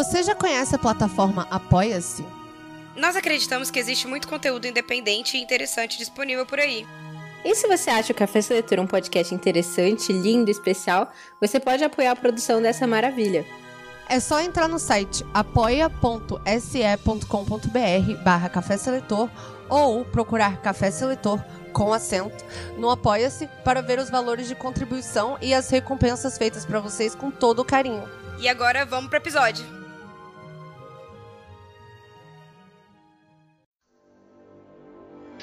Você já conhece a plataforma Apoia-se? Nós acreditamos que existe muito conteúdo independente e interessante disponível por aí. E se você acha o Café Seletor um podcast interessante, lindo, especial, você pode apoiar a produção dessa maravilha. É só entrar no site apoia.se.com.br barra Café Seletor ou procurar Café Seletor com acento no Apoia-se para ver os valores de contribuição e as recompensas feitas para vocês com todo o carinho. E agora vamos pro episódio.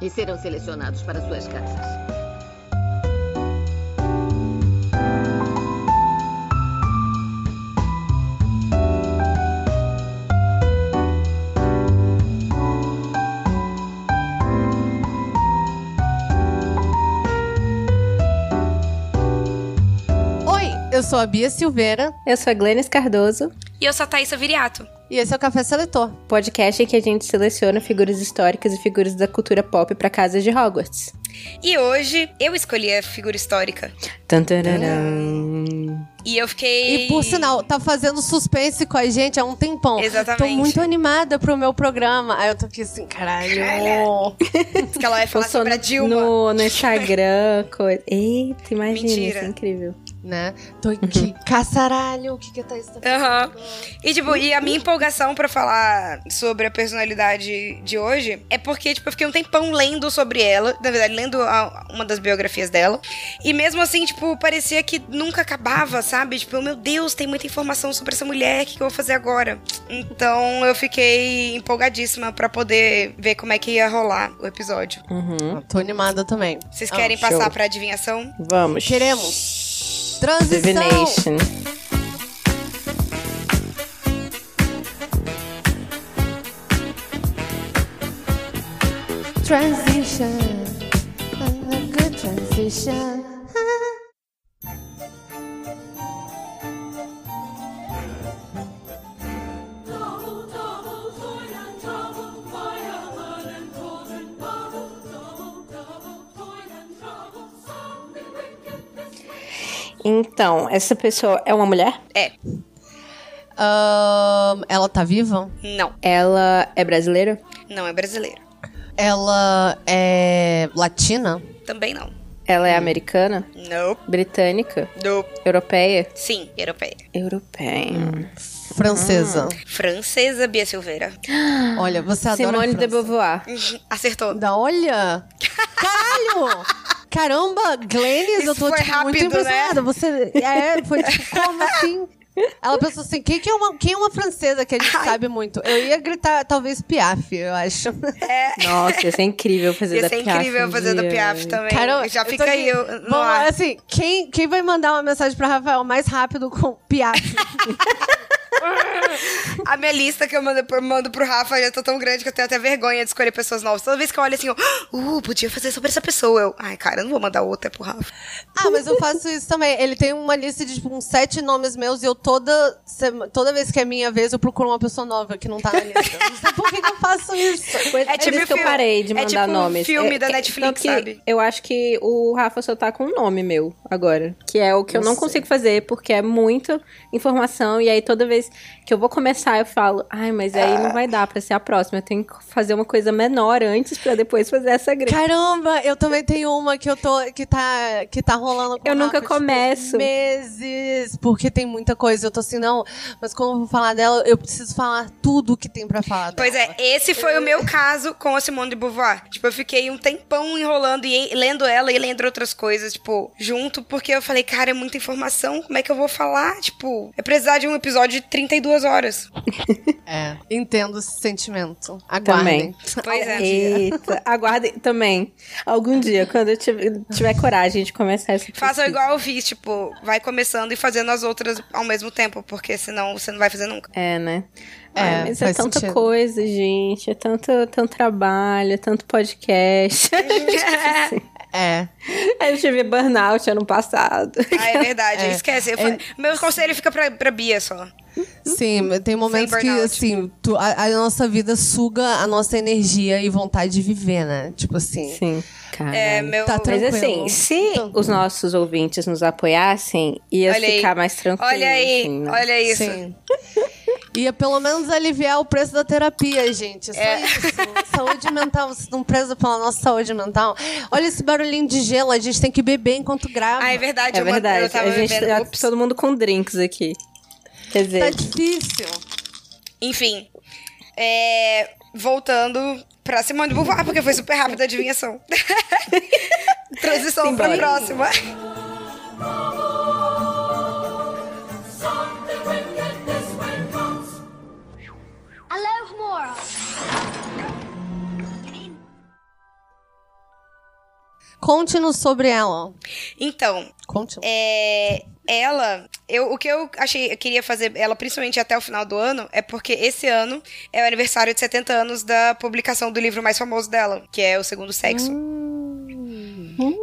e serão selecionados para suas casas. Oi, eu sou a Bia Silveira. Eu sou a Glennis Cardoso. E eu sou a Thaisa Viriato. E esse é o Café Seletor. Podcast em que a gente seleciona figuras históricas e figuras da cultura pop para casas de Hogwarts. E hoje eu escolhi a figura histórica. Tantararão. E eu fiquei. E por sinal, tá fazendo suspense com a gente há um tempão. Exatamente. Tô muito animada pro meu programa. Aí eu tô aqui assim, caralho. que ela vai falar sobre a Dilma. No, no Instagram, coisa. Eita, imagina, Mentira. isso é incrível. Né? Tô aqui, caçaralho, o que que tá isso? Aham. E, tipo, e a minha empolgação pra falar sobre a personalidade de hoje é porque, tipo, eu fiquei um tempão lendo sobre ela. Na verdade, lendo a- uma das biografias dela. E mesmo assim, tipo, parecia que nunca acabava, sabe? Tipo, meu Deus, tem muita informação sobre essa mulher, o que, que eu vou fazer agora? Então eu fiquei empolgadíssima pra poder ver como é que ia rolar o episódio. Uhum. Tô animada também. Vocês Ah, querem show. passar pra adivinhação? Vamos. Queremos. Transição. Divination. Transition. A good transition. Então, essa pessoa é uma mulher? É. Ahn, ela tá viva? Não. Ela é brasileira? Não é brasileira. Ela é latina? Também não. Ela é americana? Nope. Britânica? Nope. Europeia? Sim, europeia. Europeia. Francesa? Francesa, Bia Silveira. Olha, você adora Simone de França. Beauvoir. Acertou. Da olha! Caralho! Caramba, Glennis, Isso eu tô foi tipo, muito rápido, né? impressionada. Você é, foi tipo, como assim? Ela pensou assim, quem, que é uma, quem é uma francesa que a gente sabe muito? Eu ia gritar, talvez Piaf, eu acho. Nossa, ia ser incrível fazer Ia da ser Piaf. incrível um fazer da dia. Piaf também. Caramba, Já fica aí eu- no Vamos, ar. assim, quem, quem vai mandar uma mensagem pra Rafael mais rápido com Piaf? A minha lista que eu mando, mando pro Rafa já tá tão grande que eu tenho até vergonha de escolher pessoas novas. Toda vez que eu olho assim, eu, uh, podia fazer sobre essa pessoa. Eu, ai, cara, eu não vou mandar outra pro Rafa. Ah, mas eu faço isso também. Ele tem uma lista de, tipo, uns sete nomes meus e eu toda, toda vez que é minha vez, eu procuro uma pessoa nova que não tá na lista. Não sei por que, que eu faço isso. É é, tipo por isso que eu filme- parei de é mandar tipo um nomes. filme É, da que- Netflix, sabe? Eu acho que o Rafa só tá com um nome meu agora. Que é o que eu não Não sei. consigo fazer, porque é muita informação. E aí toda vez vezes que eu vou começar, eu falo, ai, mas aí não vai dar pra ser a próxima. Eu tenho que fazer uma coisa menor antes pra depois fazer essa grande. Caramba, eu também tenho uma que eu tô. que tá, que tá rolando com Eu o nunca tipo, começo. meses, porque tem muita coisa. Eu tô assim, não, mas quando eu vou falar dela, eu preciso falar tudo que tem pra falar dela. Pois é, esse foi o meu caso com a Simone de Beauvoir. Tipo, eu fiquei um tempão enrolando e lendo ela e lendo outras coisas, tipo, junto, porque eu falei, cara, é muita informação, como é que eu vou falar? Tipo, é precisar de um episódio de 32 horas. É, entendo esse sentimento. Aguardem. Também. Pois é. Eita, aguardem também. Algum dia, quando eu tiver, tiver coragem de começar Façam pesquisa. igual eu fiz, tipo, vai começando e fazendo as outras ao mesmo tempo, porque senão você não vai fazer nunca. É, né? É, Ai, mas é tanta sentido. coisa, gente. É tanto, tanto trabalho, é tanto podcast. É. eu tive burnout ano passado. Ah, é verdade, É. esquece. É. falei- Meu conselho fica pra, pra Bia só. Sim, mas tem momentos que, assim, tu- a, a nossa vida suga a nossa energia e vontade de viver, né? Tipo assim. Sim, cara. É, meu. Tá Mas tranquilo. assim, se Então- os nossos ouvintes nos apoiassem, ia Olha aí. ficar mais tranquilo. Olha aí, assim, né? olha isso. Sim. Ia pelo menos aliviar o preço da terapia, gente. Só É. isso. Saúde mental, vocês não prezam pela nossa saúde mental. Olha esse barulhinho de gelo, a gente tem que beber enquanto grava. Ah, é verdade, É eu, eu verdade. tava A gente bebendo. tá todo mundo com drinks aqui. Quer Tá dizer, difícil. Enfim. É, voltando pra Simone de Beauvoir, porque foi super rápida a adivinhação. Transição pra Próxima. Conte-nos sobre ela. Então, Conte-nos. é, ela, eu, o que eu achei, eu queria fazer ela principalmente até o final do ano, é porque esse ano é o aniversário de 70 anos da publicação do livro mais famoso dela, que é O Segundo Sexo.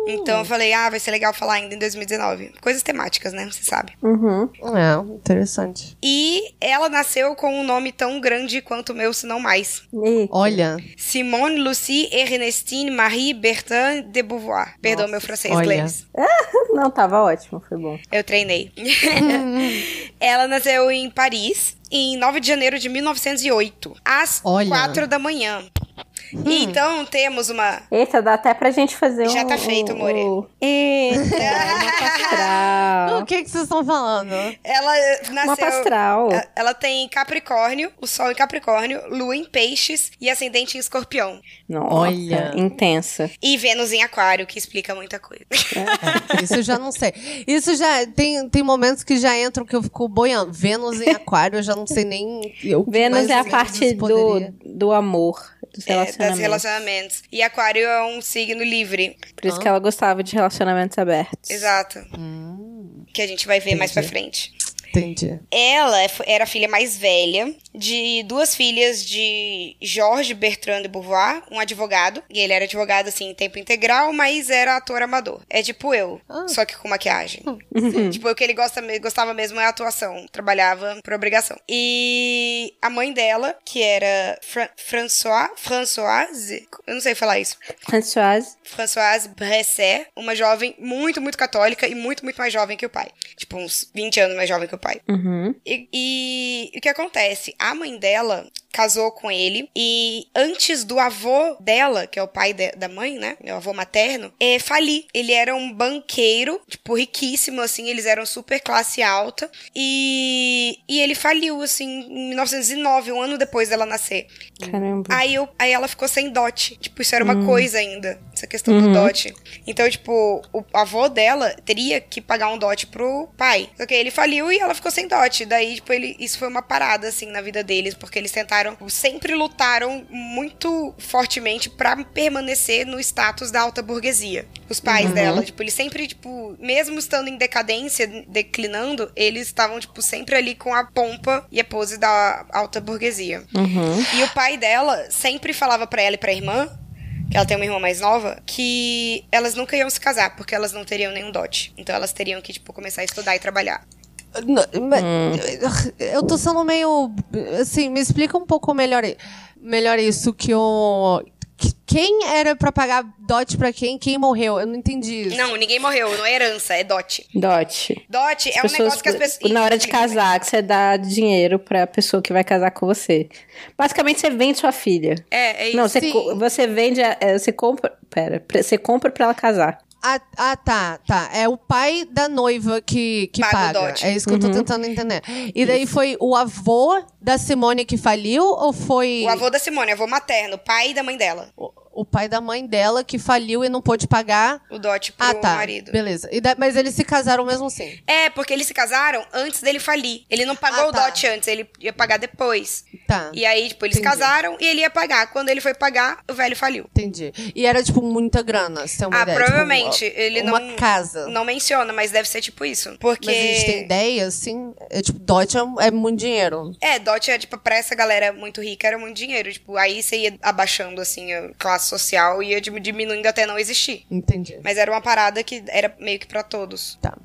Então eu falei, ah, vai ser legal falar ainda em 2019. Coisas temáticas, né? Você sabe. uhum. É, interessante. E ela nasceu com um nome tão grande quanto o meu, se não mais. E- Olha, Simone Lucie Ernestine Marie Bertin de Beauvoir. Perdão, meu francês, olha. Glennis. Não, tava ótimo, foi bom. Eu treinei. ela nasceu em Paris em 9 de janeiro de 1908, às Olha. 4 da manhã. E então temos uma. Eita, dá até pra gente fazer um. Já tá feito, More. um... Eita, uma astral. o que que vocês estão falando? Ela Uma nasceu. astral. eh, Ela tem Capricórnio, o Sol em Capricórnio, Lua em Peixes e Ascendente em Escorpião. Nossa, Olha. intensa. E Vênus em Aquário, que explica muita coisa. Isso eu já não sei. Isso já tem, tem momentos que já entram que eu fico boiando. Vênus em aquário, eu já não sei nem. Eu, Vênus é a parte do, do amor, dos É, relacionamentos. das relacionamentos. E Aquário é um signo livre. Por isso que ela gostava de relacionamentos abertos. Exato. Hum, Que a gente vai ver mais pra Entendi. frente. Entendi. Ela f- era a filha mais velha de duas filhas de Georges Bertrand de Beauvoir, um advogado. E ele era advogado, assim, em tempo integral, mas era ator amador. É tipo eu, Ah. só que com maquiagem. Uhum. tipo, o que ele gosta, gostava mesmo é a atuação. Trabalhava por obrigação. E a mãe dela, que era Fra François, Françoise, eu não sei falar isso. Françoise. Françoise Bresser, uma jovem muito, muito católica e muito, muito mais jovem que o pai. Tipo, uns 20 anos mais jovem que o pai. Uhum. E, e o que acontece? A mãe dela casou com ele e antes do avô dela, que é o pai de- da mãe, né? O avô materno, é, falir. Ele era um banqueiro, tipo, riquíssimo, assim, eles eram super classe alta. E, e ele faliu, assim, em 1909, um ano depois dela nascer. Caramba. Aí, eu, aí ela ficou sem dote. Tipo, isso era uma coisa ainda. Essa questão Uhum. do dote. Então, tipo, o avô dela teria que pagar um dote pro pai. Só que ele faliu e ela ficou sem dote. Daí, tipo, ele, isso foi uma parada, assim, na vida deles. Porque eles tentaram, sempre lutaram muito fortemente pra permanecer no status da alta burguesia. Os pais Uhum. dela. Tipo, eles sempre, tipo, mesmo estando em decadência, declinando, eles estavam, tipo, sempre ali com a pompa e a pose da alta burguesia. Uhum. E o pai dela sempre falava pra ela e pra irmã, que ela tem uma irmã mais nova, que elas nunca iam se casar, porque elas não teriam nenhum dote. Então elas teriam que, tipo, começar a estudar e trabalhar. Hum. Eu tô sendo meio. Assim, me explica um pouco melhor, melhor isso que o. Que, quem era pra pagar dote pra quem? Quem morreu? Eu não entendi isso. Não, ninguém morreu. Não é herança, é dote. Dote. Dote é um negócio que as pessoas. Na hora de casar, que você dá dinheiro pra pessoa que vai casar com você. Basicamente, você vende sua filha. É, é isso. Não, você, você vende. É, você compra. Pera, você compra pra ela casar. Ah, ah, tá, tá. É o pai da noiva que, que paga. paga. É isso que uhum. eu tô uhum. tentando entender. E daí isso. foi o avô da Simone que faliu ou foi. O avô da Simone, avô materno, pai da mãe dela. O o pai da mãe dela que faliu e não pôde pagar o dote pro ah, tá. marido. Beleza. Da... mas eles se casaram mesmo assim. É, porque eles se casaram antes dele falir. Ele não pagou ah, o tá. dote antes, ele ia pagar depois. Tá. E aí, tipo, eles Entendi. casaram e ele ia pagar. Quando ele foi pagar, o velho faliu. Entendi. E era, tipo, muita grana, se tem uma ah, ideia. provavelmente. Tipo, ele uma não. casa. Não menciona, mas deve ser tipo isso. Porque. Mas a gente tem ideia, assim. É, tipo, dote é, é muito dinheiro. É, dote é, tipo, pra essa galera muito rica era muito dinheiro. Tipo, aí você ia abaixando, assim, a classe social e ia diminuindo até não existir. Entendi. Mas era uma parada que era meio que para todos. Tá.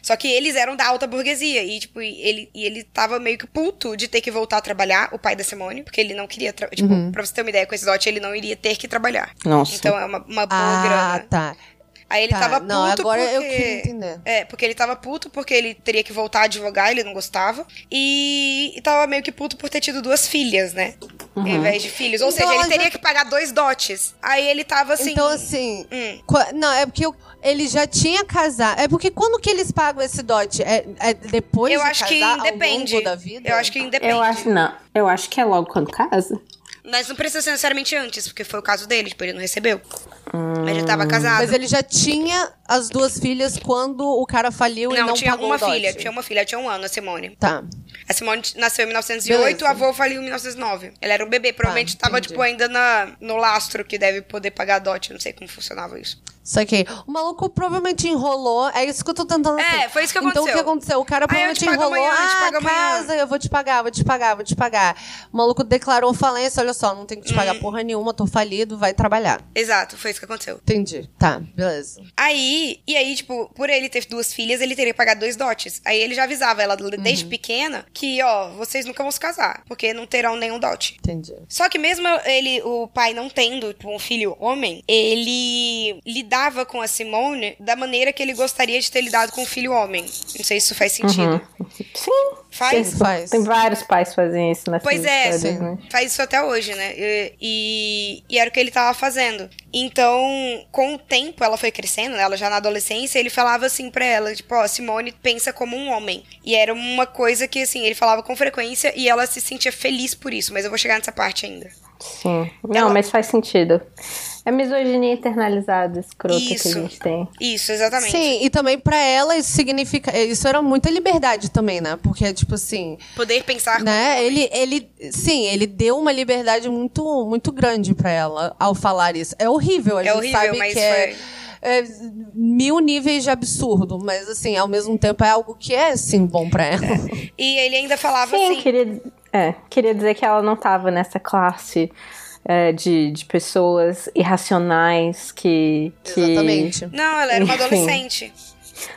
Só que eles eram da alta burguesia. E, tipo, ele, e ele tava meio que puto de ter que voltar a trabalhar, o pai da Simone, porque ele não queria. Tipo, uhum. pra você ter uma ideia, com esse dote, ele não iria ter que trabalhar. Nossa. Então é uma, uma boa ah, grana. Ah, tá. Aí ele tá, tava puto não, agora porque... eu queria entender. É, porque ele tava puto porque ele teria que voltar a advogar, ele não gostava. E, e tava meio que puto por ter tido duas filhas, né? Uhum. Ao invés de filhos. Ou então, seja, ele teria já... que pagar dois dotes. Aí ele tava assim... Então, assim... Hum. Não, é porque eu, ele já tinha casado. É porque quando que eles pagam esse dote? É, é depois eu de acho casar, que independe. ao longo da vida? Eu acho que independe. Eu acho, não. Eu acho que é logo quando casa. Mas não precisa ser necessariamente antes, porque foi o caso dele, tipo, ele não recebeu. Hum. Mas ele tava casado. Mas ele já tinha as duas filhas quando o cara faliu não, e não tinha pagou uma filha, tinha uma filha, tinha um ano, a Simone. Tá. A Simone nasceu em 1908, Beleza. o avô faliu em 1909. Ela era um bebê, provavelmente tá, tava, tipo, ainda na, no lastro que deve poder pagar dote, não sei como funcionava isso. Saquei. O maluco provavelmente enrolou. É isso que eu tô tentando É, foi isso que aconteceu. Então o que aconteceu? O cara provavelmente enrolou. Amanhã, ah, casa, eu vou te pagar, vou te pagar, vou te pagar. O maluco declarou falência, olha só, não tenho que te pagar hum. porra nenhuma, tô falido, vai trabalhar. Exato, foi isso que aconteceu. Entendi. Tá, beleza. Aí, e aí, tipo, por ele ter duas filhas, ele teria que pagar dois dotes. Aí ele já avisava ela desde uhum. pequena que, ó, vocês nunca vão se casar, porque não terão nenhum dote. Entendi. Só que mesmo ele, o pai não tendo tipo, um filho homem, ele lidava com a Simone da maneira que ele gostaria de ter lidado com o filho homem. Não sei se isso faz sentido. Uhum. Sim. Faz? Sim, faz. Tem vários pais que fazem isso nessa Pois é, sim. Né? faz isso até hoje, né? E, e, e, era o que ele tava fazendo. Então, com o tempo, ela foi crescendo, né? Ela já na adolescência, ele falava assim pra ela, tipo, ó, Simone pensa como um homem. E era uma coisa que, assim, ele falava com frequência e ela se sentia feliz por isso. Mas eu vou chegar nessa parte ainda. Sim. Não, ela... mas faz sentido. É misoginia internalizada, escrota isso, que a gente tem. Isso, exatamente. Sim, e também para ela isso significa. Isso era muita liberdade também, né? Porque, tipo assim. Poder pensar né? Ele, ele. Sim, ele deu uma liberdade muito, muito grande para ela ao falar isso. É horrível, a é gente horrível, sabe mas que é, é, mil níveis de absurdo, mas assim, ao mesmo tempo é algo que é sim bom para ela. É. E ele ainda falava sim, assim. Queria, é, queria dizer que ela não tava nessa classe é, de, de pessoas irracionais que, que. Exatamente. Não, ela era uma adolescente.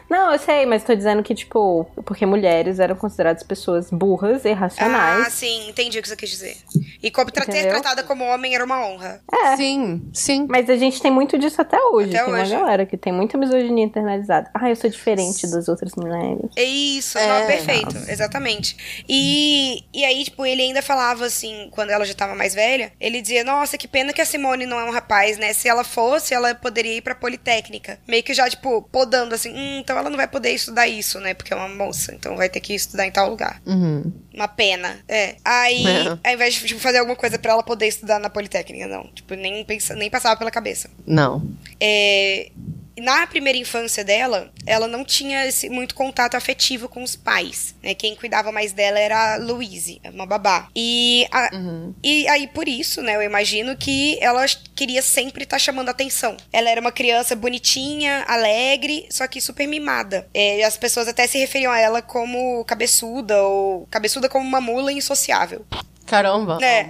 Não, eu sei, mas tô dizendo que, tipo, porque mulheres eram consideradas pessoas burras e irracionais. Ah, sim, entendi o que você quis dizer. E como tra ser tratada como homem era uma honra. É. Sim, sim. Mas a gente tem muito disso até hoje. Até tem hoje. uma galera que tem muita misoginia internalizada. Ah, eu sou diferente das outras mulheres. É isso, é. Não, perfeito, Nossa. exatamente. E, e aí, tipo, ele ainda falava assim, quando ela já tava mais velha, ele dizia, nossa, que pena que a Simone não é um rapaz, né? Se ela fosse, ela poderia ir pra Politécnica. Meio que já, tipo, podando assim, hum, então ela não vai poder estudar isso, né? Porque é uma moça, então vai ter que estudar em tal lugar. Uhum. Uma pena. É. Aí, é. ao invés de tipo, fazer alguma coisa para ela poder estudar na Politécnica, não. Tipo, nem, pensa, nem passava pela cabeça. Não. É na primeira infância dela, ela não tinha esse, muito contato afetivo com os pais. Né? Quem cuidava mais dela era a Louise, uma babá. E, a, uhum. e aí, por isso, né, eu imagino que ela queria sempre estar tá chamando atenção. Ela era uma criança bonitinha, alegre, só que super mimada. É, as pessoas até se referiam a ela como cabeçuda, ou cabeçuda como uma mula insociável. Caramba. É.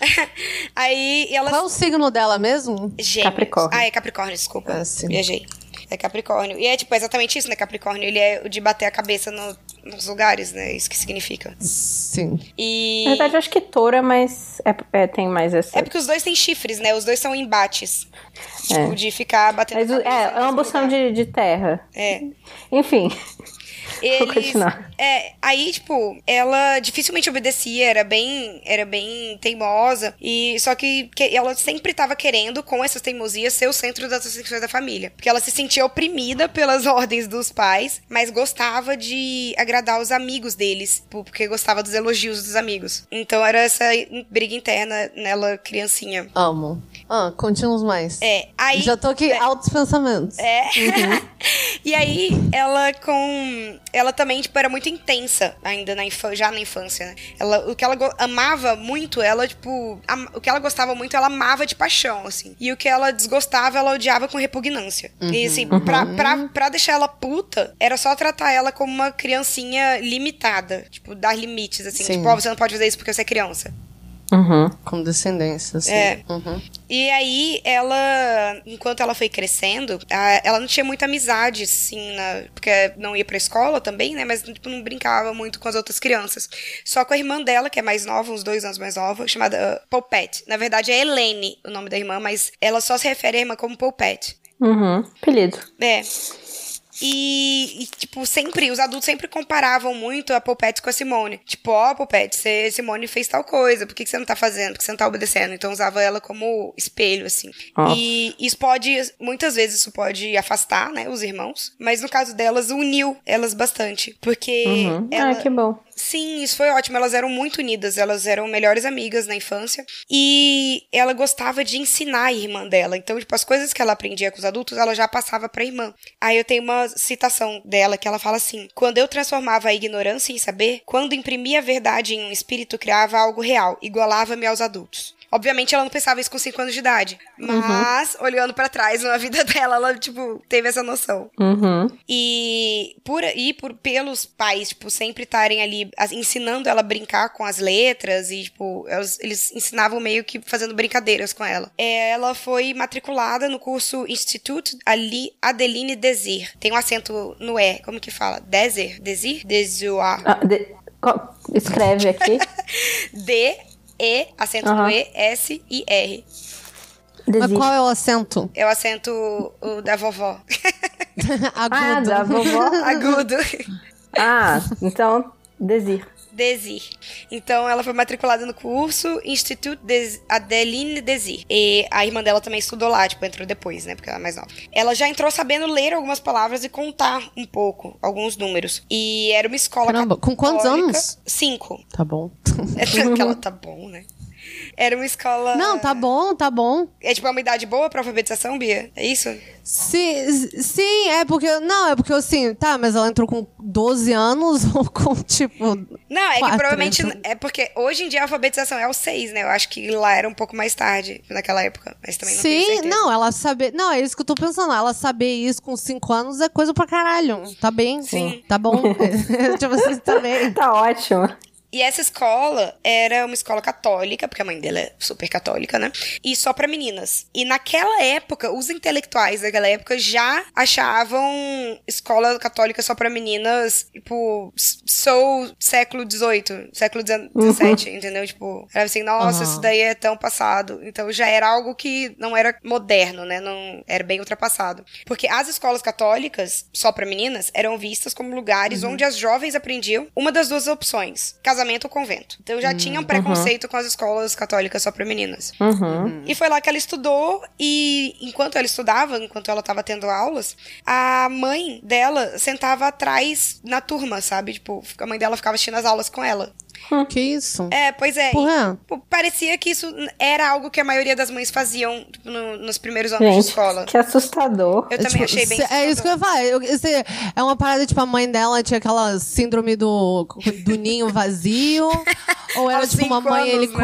Aí ela. Qual é o signo dela mesmo? Gêmeos. Capricórnio. Ah, é Capricórnio, desculpa. Ah, sim. Viajei. É Capricórnio. E é tipo exatamente isso, né? Capricórnio, ele é o de bater a cabeça no nos lugares, né? Isso que significa. Sim. E... Na verdade, acho que touro é mais. É, é, tem mais essa. É porque os dois têm chifres, né? Os dois são embates. Tipo, É. de ficar batendo. Mas é, ambos são de, de terra. É. Enfim. Eles, continuar. é, aí, tipo, ela dificilmente obedecia, era bem, era bem teimosa, e só que, que ela sempre tava querendo, com essas teimosias, ser o centro das atenções da família. Porque ela se sentia oprimida pelas ordens dos pais, mas gostava de agradar os amigos deles, porque gostava dos elogios dos amigos. Então era essa briga interna nela, criancinha. Amo. Ah, contínuos mais. É, aí... Já tô aqui, altos pensamentos. É. e aí, ela com. Ela também, tipo, era muito intensa ainda na infância, já na infância, né? Ela, o que ela amava muito, ela, tipo. o que ela gostava muito, ela amava de paixão, assim. E o que ela desgostava, ela odiava com repugnância. E assim, pra, pra, pra deixar ela puta, era só tratar ela como uma criancinha limitada. Tipo, dar limites, assim. Sim. Tipo, ó, você não pode fazer isso porque você é criança. Uhum. Com descendência, assim. É. Uhum. E aí, ela, enquanto ela foi crescendo, ela não tinha muita amizade, assim, na- porque não ia pra escola também, né? Mas, tipo, não brincava muito com as outras crianças. Só com a irmã dela, que é mais nova, uns dois anos mais nova, chamada uh, Poupette. Na verdade, é Helene o nome da irmã, mas ela só se refere à irmã como Poupette. Uhum. Apelido. É. E, e, tipo, sempre, os adultos sempre comparavam muito a Poupette com a Simone. Tipo, ó, Poupette, você, Simone fez tal coisa, por que, que você não tá fazendo? Por que você não tá obedecendo? Então usava ela como espelho, assim. Nossa. E isso pode, muitas vezes isso pode afastar, né, os irmãos. Mas no caso delas, uniu elas bastante. Porque Uhum. ela, Ah, que bom. Sim, isso foi ótimo. Elas eram muito unidas, elas eram melhores amigas na infância. E ela gostava de ensinar a irmã dela. Então, tipo, as coisas que ela aprendia com os adultos, ela já passava pra irmã. Aí eu tenho uma citação dela que ela fala assim: Quando eu transformava a ignorância em saber, quando imprimia a verdade em um espírito, criava algo real, igualava-me aos adultos. Obviamente ela não pensava isso com 5 anos de idade. Mas, olhando pra trás na vida dela, ela, tipo, teve essa noção. Uhum. E por e por pelos pais, tipo, sempre estarem ali as- ensinando ela a brincar com as letras e tipo, elas- eles ensinavam meio que fazendo brincadeiras com ela. É, Ela foi matriculada no curso Institut Ali Adeline Desir. Tem um acento no E, como que fala? Desir, Desir, Desir. Ah, de- Escreve aqui. D E acento Aham. no E S I R. Mas qual é o acento? É o acento o da vovó. Ah, Agudo. da vovó. Agudo. Ah, então, desir. Desir. Então ela foi matriculada no curso Institut des Adeline Desir. E a irmã dela também estudou lá, tipo, entrou depois, né? Porque ela é mais nova. Ela já entrou sabendo ler algumas palavras e contar um pouco, alguns números. E era uma escola Caramba, com quantos católica- anos? Cinco. Tá bom. É que ela tá bom, né? Era uma escola. Não, tá bom, tá bom. É tipo uma idade boa pra alfabetização, Bia? É isso? Sim, sim, é porque. Não, é porque assim, tá, mas ela entrou com 12 anos ou com, tipo. Não, é que Quatro, provavelmente. então. É porque hoje em dia a alfabetização é aos seis, né? Eu acho que lá era um pouco mais tarde, naquela época. Mas também não Sim, não, ela saber. Não, é isso que eu tô pensando. Ela saber isso com 5 anos é coisa pra caralho. Tá bem? Sim. Tá bom? tipo assim, tá bem. Tá ótimo. E essa escola era uma escola católica, porque a mãe dela é super católica, né? E só pra meninas. E naquela época, os intelectuais daquela época já achavam escola católica só pra meninas, tipo, sou século XVIII, século XVII, entendeu? Tipo, era assim, nossa, Aham. isso daí é tão passado. Então já era algo que não era moderno, né? Não era bem ultrapassado. Porque as escolas católicas, só pra meninas, eram vistas como lugares onde as jovens aprendiam uma das duas opções: casamento ou convento. Então já tinha um preconceito com as escolas católicas só pra meninas. Uhum. E foi lá que ela estudou e enquanto ela estudava, enquanto ela tava tendo aulas, a mãe dela sentava atrás na turma, sabe? Tipo, a mãe dela ficava assistindo as aulas com ela. Que isso? É, pois é. Porra. E, parecia que isso era algo que a maioria das mães faziam no- nos primeiros anos de Gente, escola. que assustador. Eu também Tipo, achei bem cê- É isso que eu ia falar. Eu- esse- é uma parada, tipo, a mãe dela tinha aquela síndrome do, do ninho vazio. ou era, tipo, uma mãe anos, né?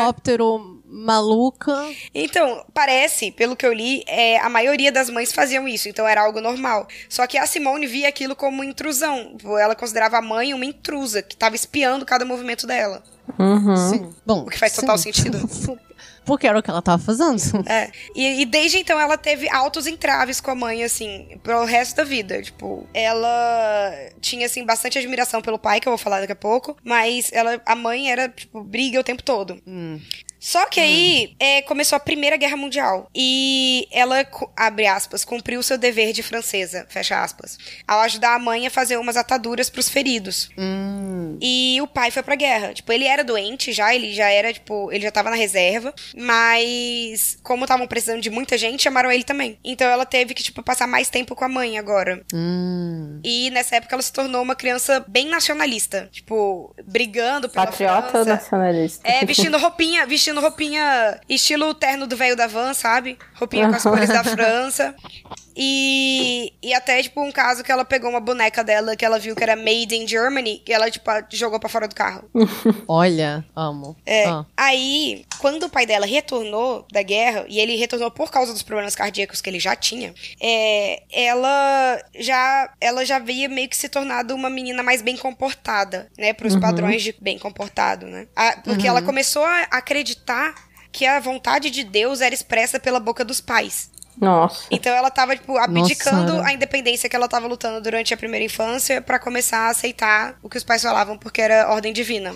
Maluca. Então, parece, pelo que eu li, é, a maioria das mães faziam isso, então era algo normal. Só que a Simone via aquilo como intrusão. Ela considerava a mãe uma intrusa, que estava espiando cada movimento dela. Uhum. Sim. Bom, o que faz total sim. sentido. Porque era o que ela tava fazendo. É. E, e, desde então ela teve altos entraves com a mãe, assim, pro resto da vida. Tipo, ela tinha, assim, bastante admiração pelo pai, que eu vou falar daqui a pouco. Mas ela, a mãe era, tipo, briga o tempo todo. Hum. Só que aí hum. é, começou a Primeira Guerra Mundial. E ela, abre aspas, cumpriu seu dever de francesa, fecha aspas, ao ajudar a mãe a fazer umas ataduras pros feridos. Hum. E o pai foi pra guerra. Tipo, ele era doente já, ele já era, tipo, ele já tava na reserva. Mas, como estavam precisando de muita gente, chamaram ele também. Então ela teve que, tipo, passar mais tempo com a mãe agora. Hum. E nessa época ela se tornou uma criança bem nacionalista. Tipo, brigando pela Patriota França. nacionalista. É, vestindo roupinha, vestindo roupinha estilo terno do velho da van, sabe? Roupinha com as cores da França. E, e até, tipo, um caso que ela pegou uma boneca dela que ela viu que era made in Germany e ela, tipo, jogou pra fora do carro. Olha, amo. É. Ah. Aí, quando o pai dela retornou da guerra, e ele retornou por causa dos problemas cardíacos que ele já tinha, é, ela já ela já havia meio que se tornado uma menina mais bem comportada, né? Pros Uhum. padrões de bem comportado, né? A- porque ela começou a acreditar que a vontade de Deus era expressa pela boca dos pais. Nossa. Então ela tava, tipo, abdicando Nossa. a independência que ela tava lutando durante a primeira infância pra começar a aceitar o que os pais falavam, porque era ordem divina.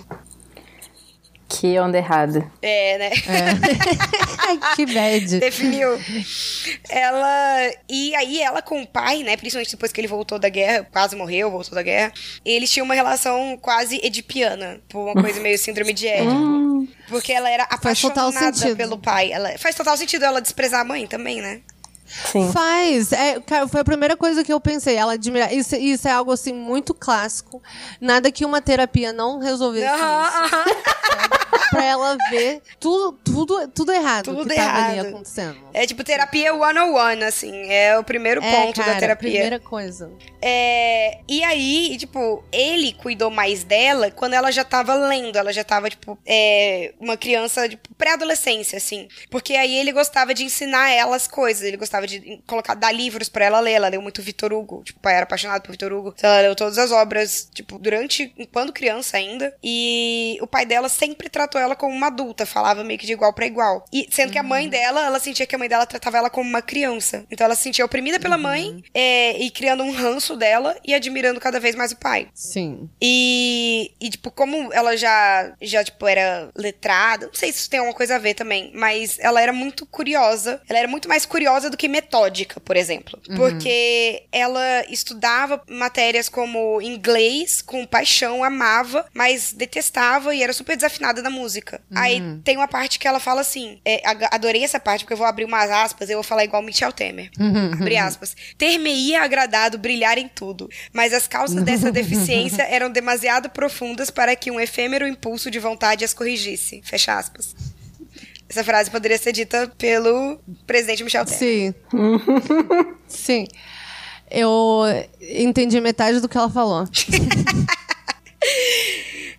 Que onda errada. É, né? Ai, que bad. Definiu. Ela. E aí, ela com o pai, né? Principalmente depois que ele voltou da guerra, quase morreu, voltou da guerra. Eles tinham uma relação quase edipiana. Por uma coisa meio síndrome de Édipo. Porque ela era Faz total apaixonada pelo pai. Ela... Faz total sentido ela desprezar a mãe também, né? Sim. Faz. É, cara, foi a primeira coisa que eu pensei. Ela admira. Isso, isso é algo assim muito clássico. Nada que uma terapia não resolvesse Aham, isso. Pra ela ver tudo, tudo, tudo errado Tudo que tava ali errado. acontecendo. É tipo terapia 101, assim. É o primeiro É, ponto cara, da terapia. primeira coisa. É, e aí, tipo, ele cuidou mais dela quando ela já tava lendo. Ela já tava, tipo, é, uma criança, tipo, pré-adolescência, assim. Porque aí ele gostava de ensinar ela as coisas. Ele gostava de colocar, dar livros pra ela ler. Ela leu muito Vitor Hugo. Tipo, o pai era apaixonado por Vitor Hugo. Então ela leu todas as obras, tipo, durante, enquanto criança ainda. E o pai dela sempre tratou ela como uma adulta. Falava meio que de igual pra igual. E sendo que a mãe dela, ela sentia que a mãe dela tratava ela como uma criança. Então ela se sentia oprimida pela mãe é, e criando um ranço dela e admirando cada vez mais o pai. Sim. E, e, tipo, como ela já, já, tipo, era letrada, não sei se isso tem alguma coisa a ver também, mas ela era muito curiosa. Ela era muito mais curiosa do que metódica, por exemplo. Porque ela estudava matérias como inglês com paixão, amava, mas detestava e era super desafinada na música. Aí tem uma parte que ela fala assim, é, adorei essa parte porque eu vou abrir umas aspas e eu vou falar igual Michel Temer. Abre aspas. Ter-me-ia agradado brilhar em tudo, mas as causas dessa deficiência eram demasiado profundas para que um efêmero impulso de vontade as corrigisse. Fecha aspas. Essa frase poderia ser dita pelo presidente Michel Temer. Sim. Sim. Eu entendi metade do que ela falou.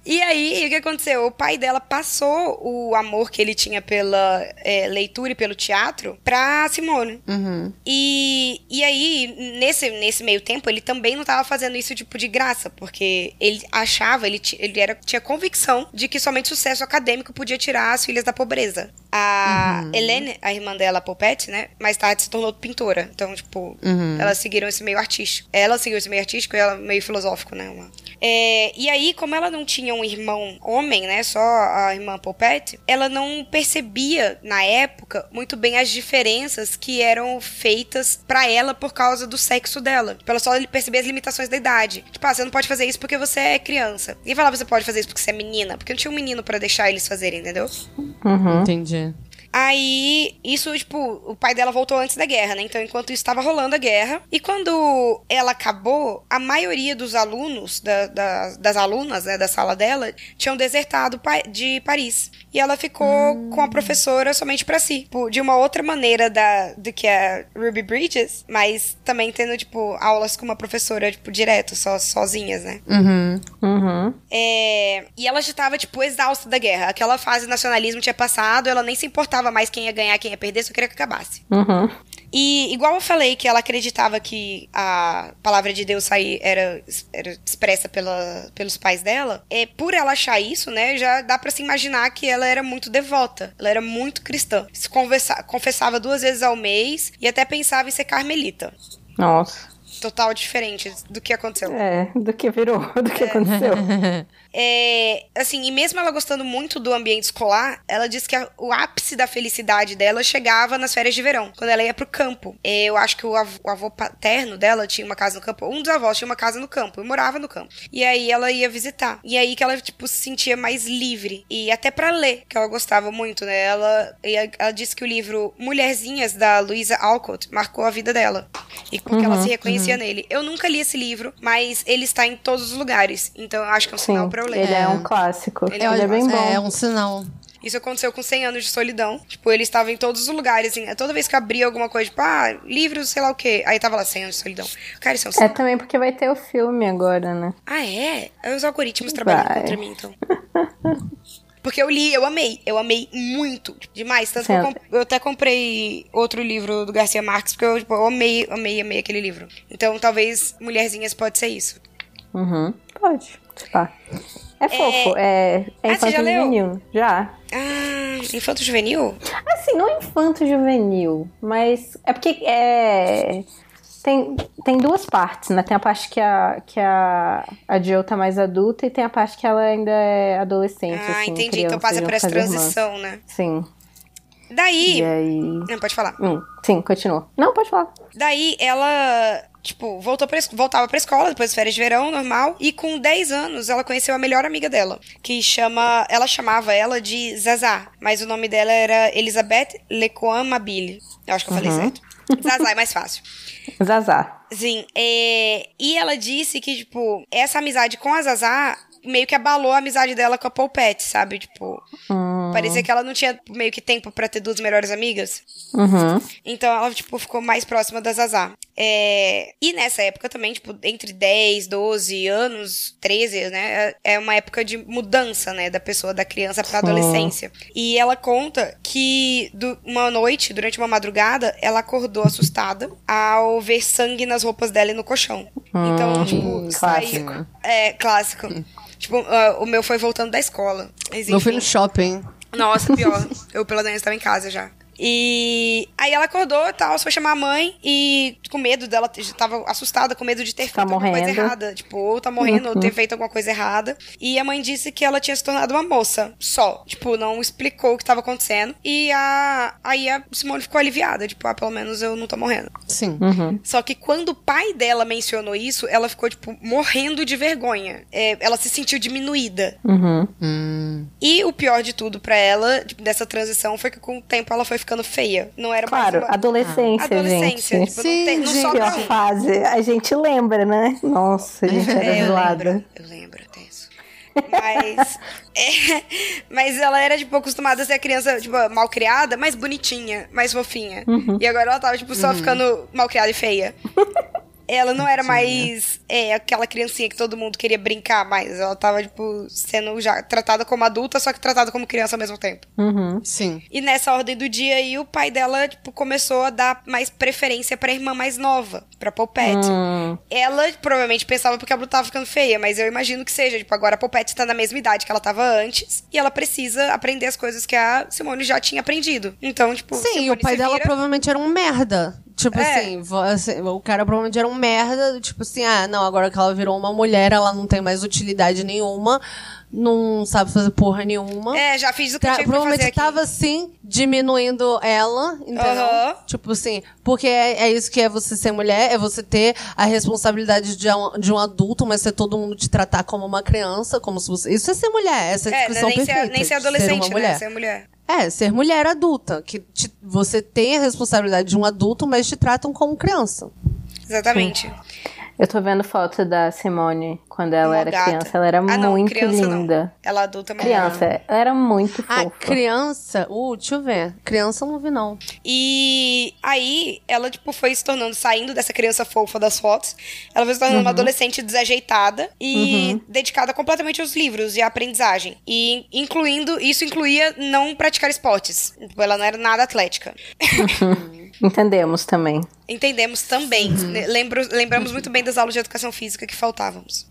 E aí, o que aconteceu? O pai dela passou o amor que ele tinha pela é, leitura e pelo teatro pra Simone. Uhum. E, e aí, nesse, nesse meio tempo, ele também não tava fazendo isso, tipo, de graça, porque ele achava, ele, ele era, tinha convicção de que somente sucesso acadêmico podia tirar as filhas da pobreza. A Helene, a irmã dela, a Popette, né, mais tarde se tornou pintora. Então, tipo, elas seguiram esse meio artístico. Ela seguiu esse meio artístico e ela meio filosófico, né, uma... É, e aí, como ela não tinha um irmão homem, né? Só a irmã Popette, ela não percebia, na época, muito bem as diferenças que eram feitas pra ela por causa do sexo dela. Tipo, Ela só percebia as limitações da idade. Tipo, ah, você não pode fazer isso porque você é criança. Ninguém falava você pode fazer isso porque você é menina, porque não tinha um menino pra deixar eles fazerem, entendeu? Uhum. Entendi. Aí, isso, tipo, o pai dela voltou antes da guerra, né? Então, enquanto isso estava rolando a guerra. E quando ela acabou, a maioria dos alunos, da, da, das alunas, né, da sala dela, tinham desertado de Paris. E ela ficou hum. com a professora somente para si. Tipo, de uma outra maneira da, do que a Ruby Bridges, mas também tendo, tipo, aulas com uma professora, tipo, direto, só, sozinhas, né? Uhum. Uhum. É, e ela já tava, tipo, exausta da guerra. Aquela fase de nacionalismo tinha passado, ela nem se importava mais quem ia ganhar, quem ia perder, só queria que acabasse. Uhum. E igual eu falei que ela acreditava que a palavra de Deus sair era, era expressa pela, pelos pais dela, é por ela achar isso, né, já dá para se imaginar que ela era muito devota, ela era muito cristã. Se conversa, confessava duas vezes ao mês e até pensava em ser carmelita. Nossa. Total diferente do que aconteceu. É, do que virou, do que é. aconteceu. É, assim, e mesmo ela gostando muito do ambiente escolar, ela diz que a, o ápice da felicidade dela chegava nas férias de verão, quando ela ia pro campo. É, eu acho que o avô, o avô paterno dela tinha uma casa no campo, um dos avós tinha uma casa no campo, e morava no campo. E aí ela ia visitar. E aí que ela, tipo, se sentia mais livre. E até para ler, que ela gostava muito, né? Ela, ela disse que o livro Mulherzinhas, da Louisa Alcott, marcou a vida dela. E porque uhum, ela se reconhecia uhum. nele. Eu nunca li esse livro, mas ele está em todos os lugares. Então eu acho que é um sinal Sim. pra ler. Ele é, é um clássico. Ele, é, ele é bem bom. É um sinal. Isso aconteceu com 100 anos de solidão. Tipo, ele estava em todos os lugares, assim. Toda vez que abria alguma coisa, tipo, ah, livros, sei lá o quê. Aí tava lá 100 anos de solidão. Cara, isso é um É também porque vai ter o filme agora, né? Ah, é? Os algoritmos trabalham vai. contra mim, então. Porque eu li, eu amei. Eu amei muito. Tipo, demais. Tanto certo. que eu, eu, até comprei outro livro do Garcia Marques, porque eu, tipo, eu amei, amei, amei aquele livro. Então, talvez Mulherzinhas pode ser isso. Uhum. Pode. Tá. É fofo, é, é, é infanto juvenil. Já. Ah, infanto juvenil? Assim, não é infanto juvenil, mas é porque é. Tem, tem duas partes, né? Tem a parte que a, que a, a Jill tá mais adulta e tem a parte que ela ainda é adolescente. Ah, assim, entendi. Então passa por essa transição, irmãs. né? Sim. Daí. Aí... Não, pode falar. Hum, sim, continua. Não, pode falar. Daí ela Tipo, voltou pra, voltava pra escola depois das férias de verão, normal. E com 10 anos, ela conheceu a melhor amiga dela. Que chama. Ela chamava ela de Zazá. Mas o nome dela era Elizabeth Lecoin Mabille. Eu acho que eu falei uhum. certo. Zazá é mais fácil. Zazá. Sim. É... E ela disse que, tipo, essa amizade com a Zazá meio que abalou a amizade dela com a Poupette, sabe? Tipo, hum. parecia que ela não tinha meio que tempo para ter duas melhores amigas. Uhum. Então ela, tipo, ficou mais próxima da Zazá. É... E nessa época também, tipo, entre 10, 12 anos, 13, né? É uma época de mudança, né? Da pessoa, da criança pra adolescência. E ela conta que uma noite, durante uma madrugada, ela acordou assustada ao ver sangue nas roupas dela e no colchão. Hum, então, tipo, clássico. Saiu... É, clássico. Tipo, uh, o meu foi voltando da escola. Mas, meu foi no shopping. Nossa, pior. eu, pela menos, estava em casa já. E aí ela acordou e tal, foi chamar a mãe e com medo dela, tava assustada, com medo de ter tá feito morrendo. alguma coisa errada. Tipo, ou tá morrendo, uhum. ou ter feito alguma coisa errada. E a mãe disse que ela tinha se tornado uma moça, só. Tipo, não explicou o que tava acontecendo. E a, aí a Simone ficou aliviada, tipo, ah, pelo menos eu não tô morrendo. Sim. Uhum. Só que quando o pai dela mencionou isso, ela ficou, tipo, morrendo de vergonha. É, ela se sentiu diminuída. Uhum. Hum. E o pior de tudo para ela, tipo, dessa transição, foi que com o tempo ela foi ficando feia. Não era claro, uma... adolescência, adolescência, gente. Tipo, Sim, não, tem, não fase, a gente lembra, né? Nossa, a gente era é, zoada. Eu lembro, eu lembro tenso. Mas, é, mas ela era, tipo, acostumada a ser a criança, tipo, mal criada, mais bonitinha, mais fofinha. Uhum. E agora ela tava, tipo, só uhum. ficando mal criada e feia. Ela não era mais é, aquela criancinha que todo mundo queria brincar mais. Ela tava, tipo, sendo já tratada como adulta, só que tratada como criança ao mesmo tempo. Uhum. Sim. E nessa ordem do dia aí, o pai dela, tipo, começou a dar mais preferência pra irmã mais nova, pra Poupette. Uhum. Ela provavelmente pensava porque a Blue tava ficando feia, mas eu imagino que seja. Tipo, agora a Poupette tá na mesma idade que ela tava antes, e ela precisa aprender as coisas que a Simone já tinha aprendido. Então, tipo. Sim, Simone o pai dela vira... provavelmente era um merda. Tipo é. assim, você, o cara provavelmente era um merda, tipo assim, ah, não, agora que ela virou uma mulher, ela não tem mais utilidade nenhuma, não sabe fazer porra nenhuma. É, já fiz o que Tra tinha Provavelmente fazer tava assim, diminuindo ela, entendeu? Uhum. Tipo assim, porque é, é, isso que é você ser mulher, é você ter a responsabilidade de um, de um adulto, mas ser todo mundo te tratar como uma criança, como se você. Isso é ser mulher, essa é a descrição é, nem perfeita. Ser, nem ser adolescente, ser uma mulher. Né? Ser mulher. É, ser mulher adulta, que te, você tem a responsabilidade de um adulto, mas te tratam como criança. Exatamente. Sim. Eu tô vendo foto da Simone quando ela Uma era gata. criança. Ela era ah, não, muito linda. Não. Ela adulta mas Criança, ela era muito fofa. A criança, uh, deixa eu ver. Criança eu não vi, não. E aí, ela, tipo, foi se tornando, saindo dessa criança fofa das fotos. Ela foi se tornando uhum. uma adolescente desajeitada e uhum. dedicada completamente aos livros e à aprendizagem. E incluindo, isso incluía não praticar esportes. Tipo, ela não era nada atlética. Uhum. Entendemos também. Entendemos também. Uhum. Lembro, lembramos muito bem das aulas de educação física que faltávamos.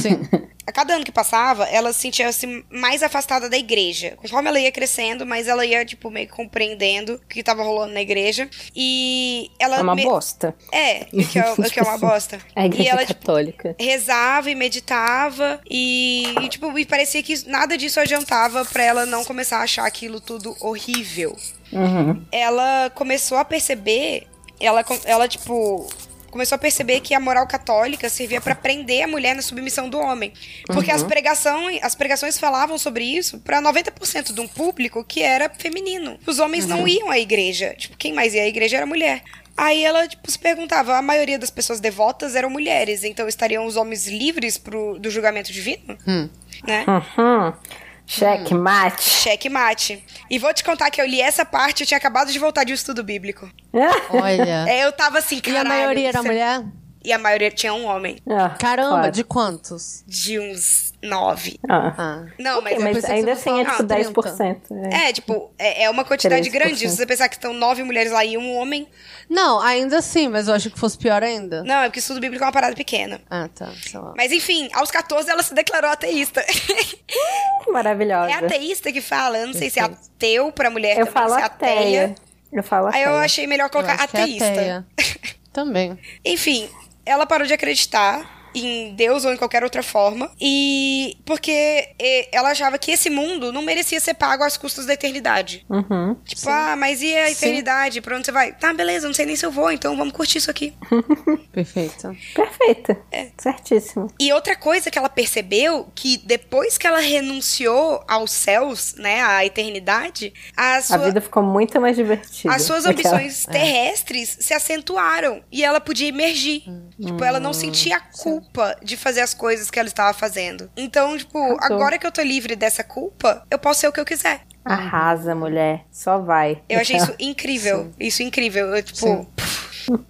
Sim. A cada ano que passava, ela se sentia -se mais afastada da igreja. Conforme ela ia crescendo, mas ela ia, tipo, meio que compreendendo o que estava rolando na igreja. E ela. É uma me... bosta. É, o que é, o que é uma bosta. A igreja e ela, católica. Tipo, rezava e meditava. E, e, tipo, e parecia que nada disso adiantava para ela não começar a achar aquilo tudo horrível. Uhum. Ela começou a perceber. Ela, ela, tipo, começou a perceber que a moral católica servia para prender a mulher na submissão do homem. Porque uhum. as, pregações, as pregações falavam sobre isso para 90% de um público que era feminino. Os homens uhum. não iam à igreja. Tipo, quem mais ia à igreja era mulher. Aí ela, tipo, se perguntava, a maioria das pessoas devotas eram mulheres, então estariam os homens livres pro, do julgamento divino? Hum. Né? Uhum. Cheque mate. Cheque mate. E vou te contar que eu li essa parte, eu tinha acabado de voltar de um estudo bíblico. Olha. É, eu tava assim, caralho. E a maioria era você... mulher? E a maioria tinha um homem. Ah, Caramba, claro. de quantos? De uns nove. Ah. ah. Não, okay, mas, mas ainda assim é tipo 10%. É, é tipo, é, é uma quantidade 13%. grande. Se você pensar que estão nove mulheres lá e um homem. Não, ainda assim, mas eu acho que fosse pior ainda. Não, é porque estudo bíblico é uma parada pequena. Ah, tá. Sei lá. Mas enfim, aos 14 ela se declarou ateísta. Maravilhosa. É ateísta que fala. Eu não sei se é ateu pra mulher eu falo se é ateia. Eu falo ateia. Aí eu achei melhor colocar é ateísta. É ateia. Também. Enfim, ela parou de acreditar em Deus ou em qualquer outra forma. E porque ela achava que esse mundo não merecia ser pago às custas da eternidade. Uhum, tipo, sim. ah, mas e a eternidade? Sim. Pra onde você vai? Tá, beleza, não sei nem se eu vou, então vamos curtir isso aqui. Perfeito. Perfeito. É. Certíssimo. E outra coisa que ela percebeu, que depois que ela renunciou aos céus, né, à eternidade, a, sua... a vida ficou muito mais divertida. As suas ambições é. terrestres é. se acentuaram e ela podia emergir. Hum. Tipo, ela não sentia culpa culpa de fazer as coisas que ela estava fazendo. Então, tipo, agora que eu tô livre dessa culpa, eu posso ser o que eu quiser. Arrasa, mulher. Só vai. Eu achei isso incrível. Sim. Isso incrível. Eu, tipo.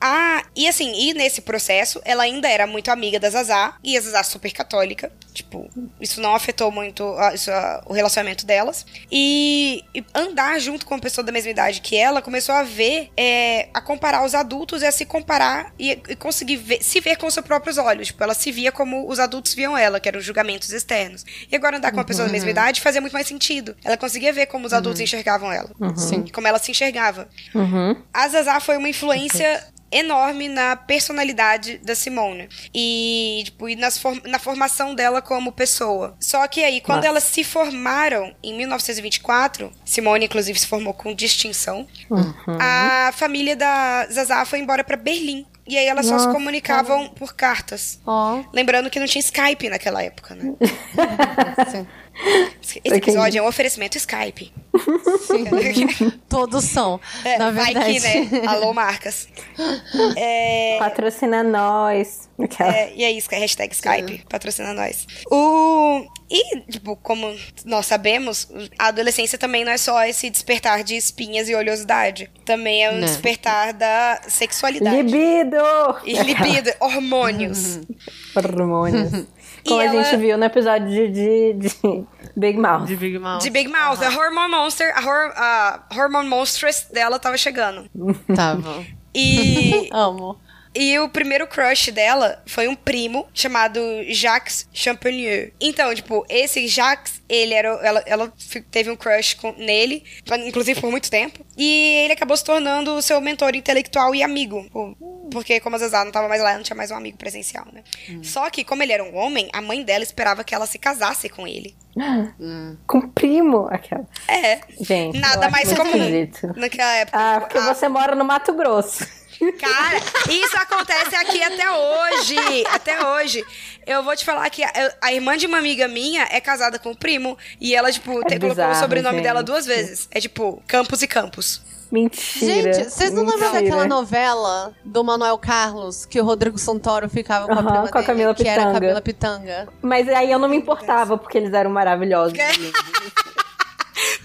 Ah, e assim, e nesse processo, ela ainda era muito amiga da Zazá, e a Zazá super católica. Tipo, isso não afetou muito a, isso, a, o relacionamento delas. E, e, andar junto com uma pessoa da mesma idade que ela, começou a ver, é, a comparar os adultos e a se comparar e, e conseguir ver, se ver com seus próprios olhos. Tipo, ela se via como os adultos viam ela, que eram julgamentos externos. E agora andar com uma pessoa da mesma uhum. idade fazia muito mais sentido. Ela conseguia ver como os adultos uhum. enxergavam ela. Uhum. Como ela se enxergava. Uhum. A Zazá foi uma influência enorme na personalidade da Simone. E, tipo, e nas form na formação dela como pessoa. Só que aí, quando Nossa. elas se formaram em 1924, Simone, inclusive, se formou com distinção, uhum. a família da Zazá foi embora para Berlim. E aí elas Nossa. só se comunicavam por cartas. Oh. Lembrando que não tinha Skype naquela época, né? Esse episódio é um oferecimento Skype. Todos são. É, na verdade. Vai que, né? Alô, marcas. É... Patrocina nós. É, e é isso, hashtag Skype. Sim. Patrocina nós. O... E, tipo, como nós sabemos, a adolescência também não é só esse despertar de espinhas e oleosidade. Também é um não. Né. despertar da sexualidade. Libido! E libido, hormônios. hormônios. Como e a ela... gente viu no episódio de, de, de, Big Mouth. De Big Mouth. De Big Mouth. Uhum. A Hormone Monster, a, hor, a Hormone Monstress dela tava chegando. Tava. E. Amo. E o primeiro crush dela foi um primo chamado Jacques Champagner. Então, tipo, esse Jacques, ele era. Ela, ela teve um crush com, nele, inclusive por muito tempo. E ele acabou se tornando o seu mentor intelectual e amigo. Porque, como a Zazá não tava mais lá, não tinha mais um amigo presencial, né? Hum. Só que, como ele era um homem, a mãe dela esperava que ela se casasse com ele. Hum. Com primo, aquela. É. Gente. Nada mais comum naquela época. Ah, porque ah, você mora no Mato Grosso. Cara, isso acontece aqui até hoje. Até hoje. Eu vou te falar que a, a, irmã de uma amiga minha é casada com o primo. E ela, tipo, é te, bizarro, colocou o sobrenome gente. dela duas vezes. É tipo, Campos e Campos. Mentira. Gente, vocês não lembram daquela novela do Manuel Carlos que o Rodrigo Santoro ficava com a prima com a Camila dele, Pitanga. que era a Camila Pitanga? Mas aí eu não me importava porque eles eram maravilhosos.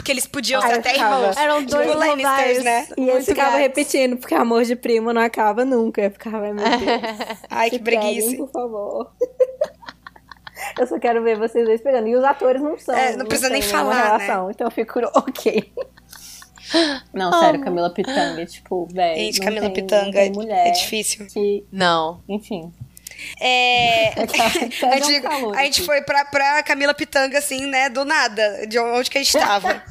porque eles podiam ser até irmãos. Eram tipo dois tipo Lannisters, né? E eles ficavam repetindo, porque amor de primo não acaba nunca. Eu ficava, meu Deus. Ai, que preguiça. por favor. Eu só quero ver vocês dois pegando. E os atores não são. É, não, não precisa nem falar, né? Então eu fico ok. Não, sério, Camila Pitanga, tipo, velho. Gente, Camila tem, Pitanga é mulher é difícil. Que, não. Enfim. É. a, gente, a gente foi pra, pra Camila Pitanga, assim, né? Do nada, de onde que a gente tava.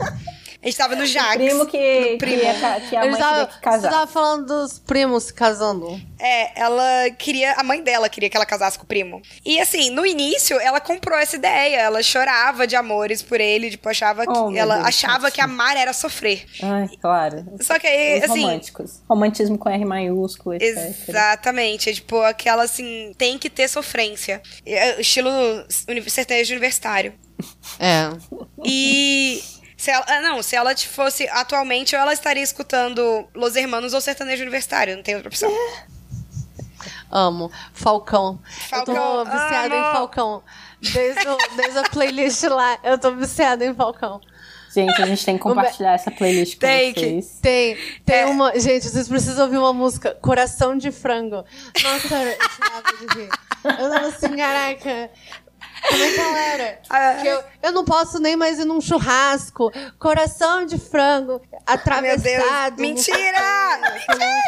A gente tava no Jax. O primo que, primo. que, que a mãe tava, que casar. Você tava falando dos primos se casando. É, ela queria. A mãe dela queria que ela casasse com o primo. E assim, no início, ela comprou essa ideia. Ela chorava de amores por ele. Tipo, achava oh, que. Ela Deus, achava que amar era sofrer. Ai, claro. Só que aí, Os assim. Românticos. Romantismo com R maiúsculo, etc. Exatamente. É, tipo, aquela assim, tem que ter sofrência. É, estilo sertanejo universitário. É. E se ela, ah, não, se ela fosse atualmente, ela estaria escutando Los Hermanos ou Sertanejo Universitário, não tem outra opção. Amo. Falcão. Falcão. Eu tô viciada Amo. em Falcão. Desde, o, desde a playlist lá, eu tô viciada em Falcão. Gente, a gente tem que compartilhar essa playlist com tem vocês. Que, tem, tem é. uma. Gente, vocês precisam ouvir uma música, Coração de Frango. Nossa, eu chorava de rir. Eu tava assim, caraca. Como é que ela era? Que eu, eu não posso nem mais ir num churrasco. Coração de frango atravessado. Mentira!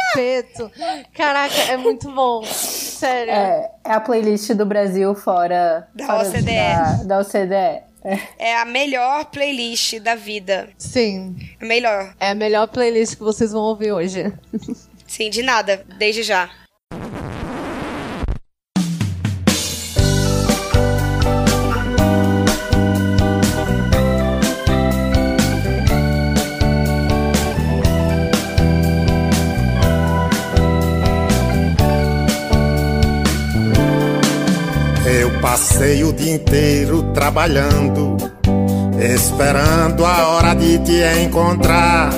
Espeto. Caraca, é muito bom. Sério. É, é a playlist do Brasil fora da fora OCDE. Da, da OCDE. É. é a melhor playlist da vida. Sim. É melhor. É a melhor playlist que vocês vão ouvir hoje. Sim, de nada. Desde já. Passei o dia inteiro trabalhando, esperando a hora de te encontrar.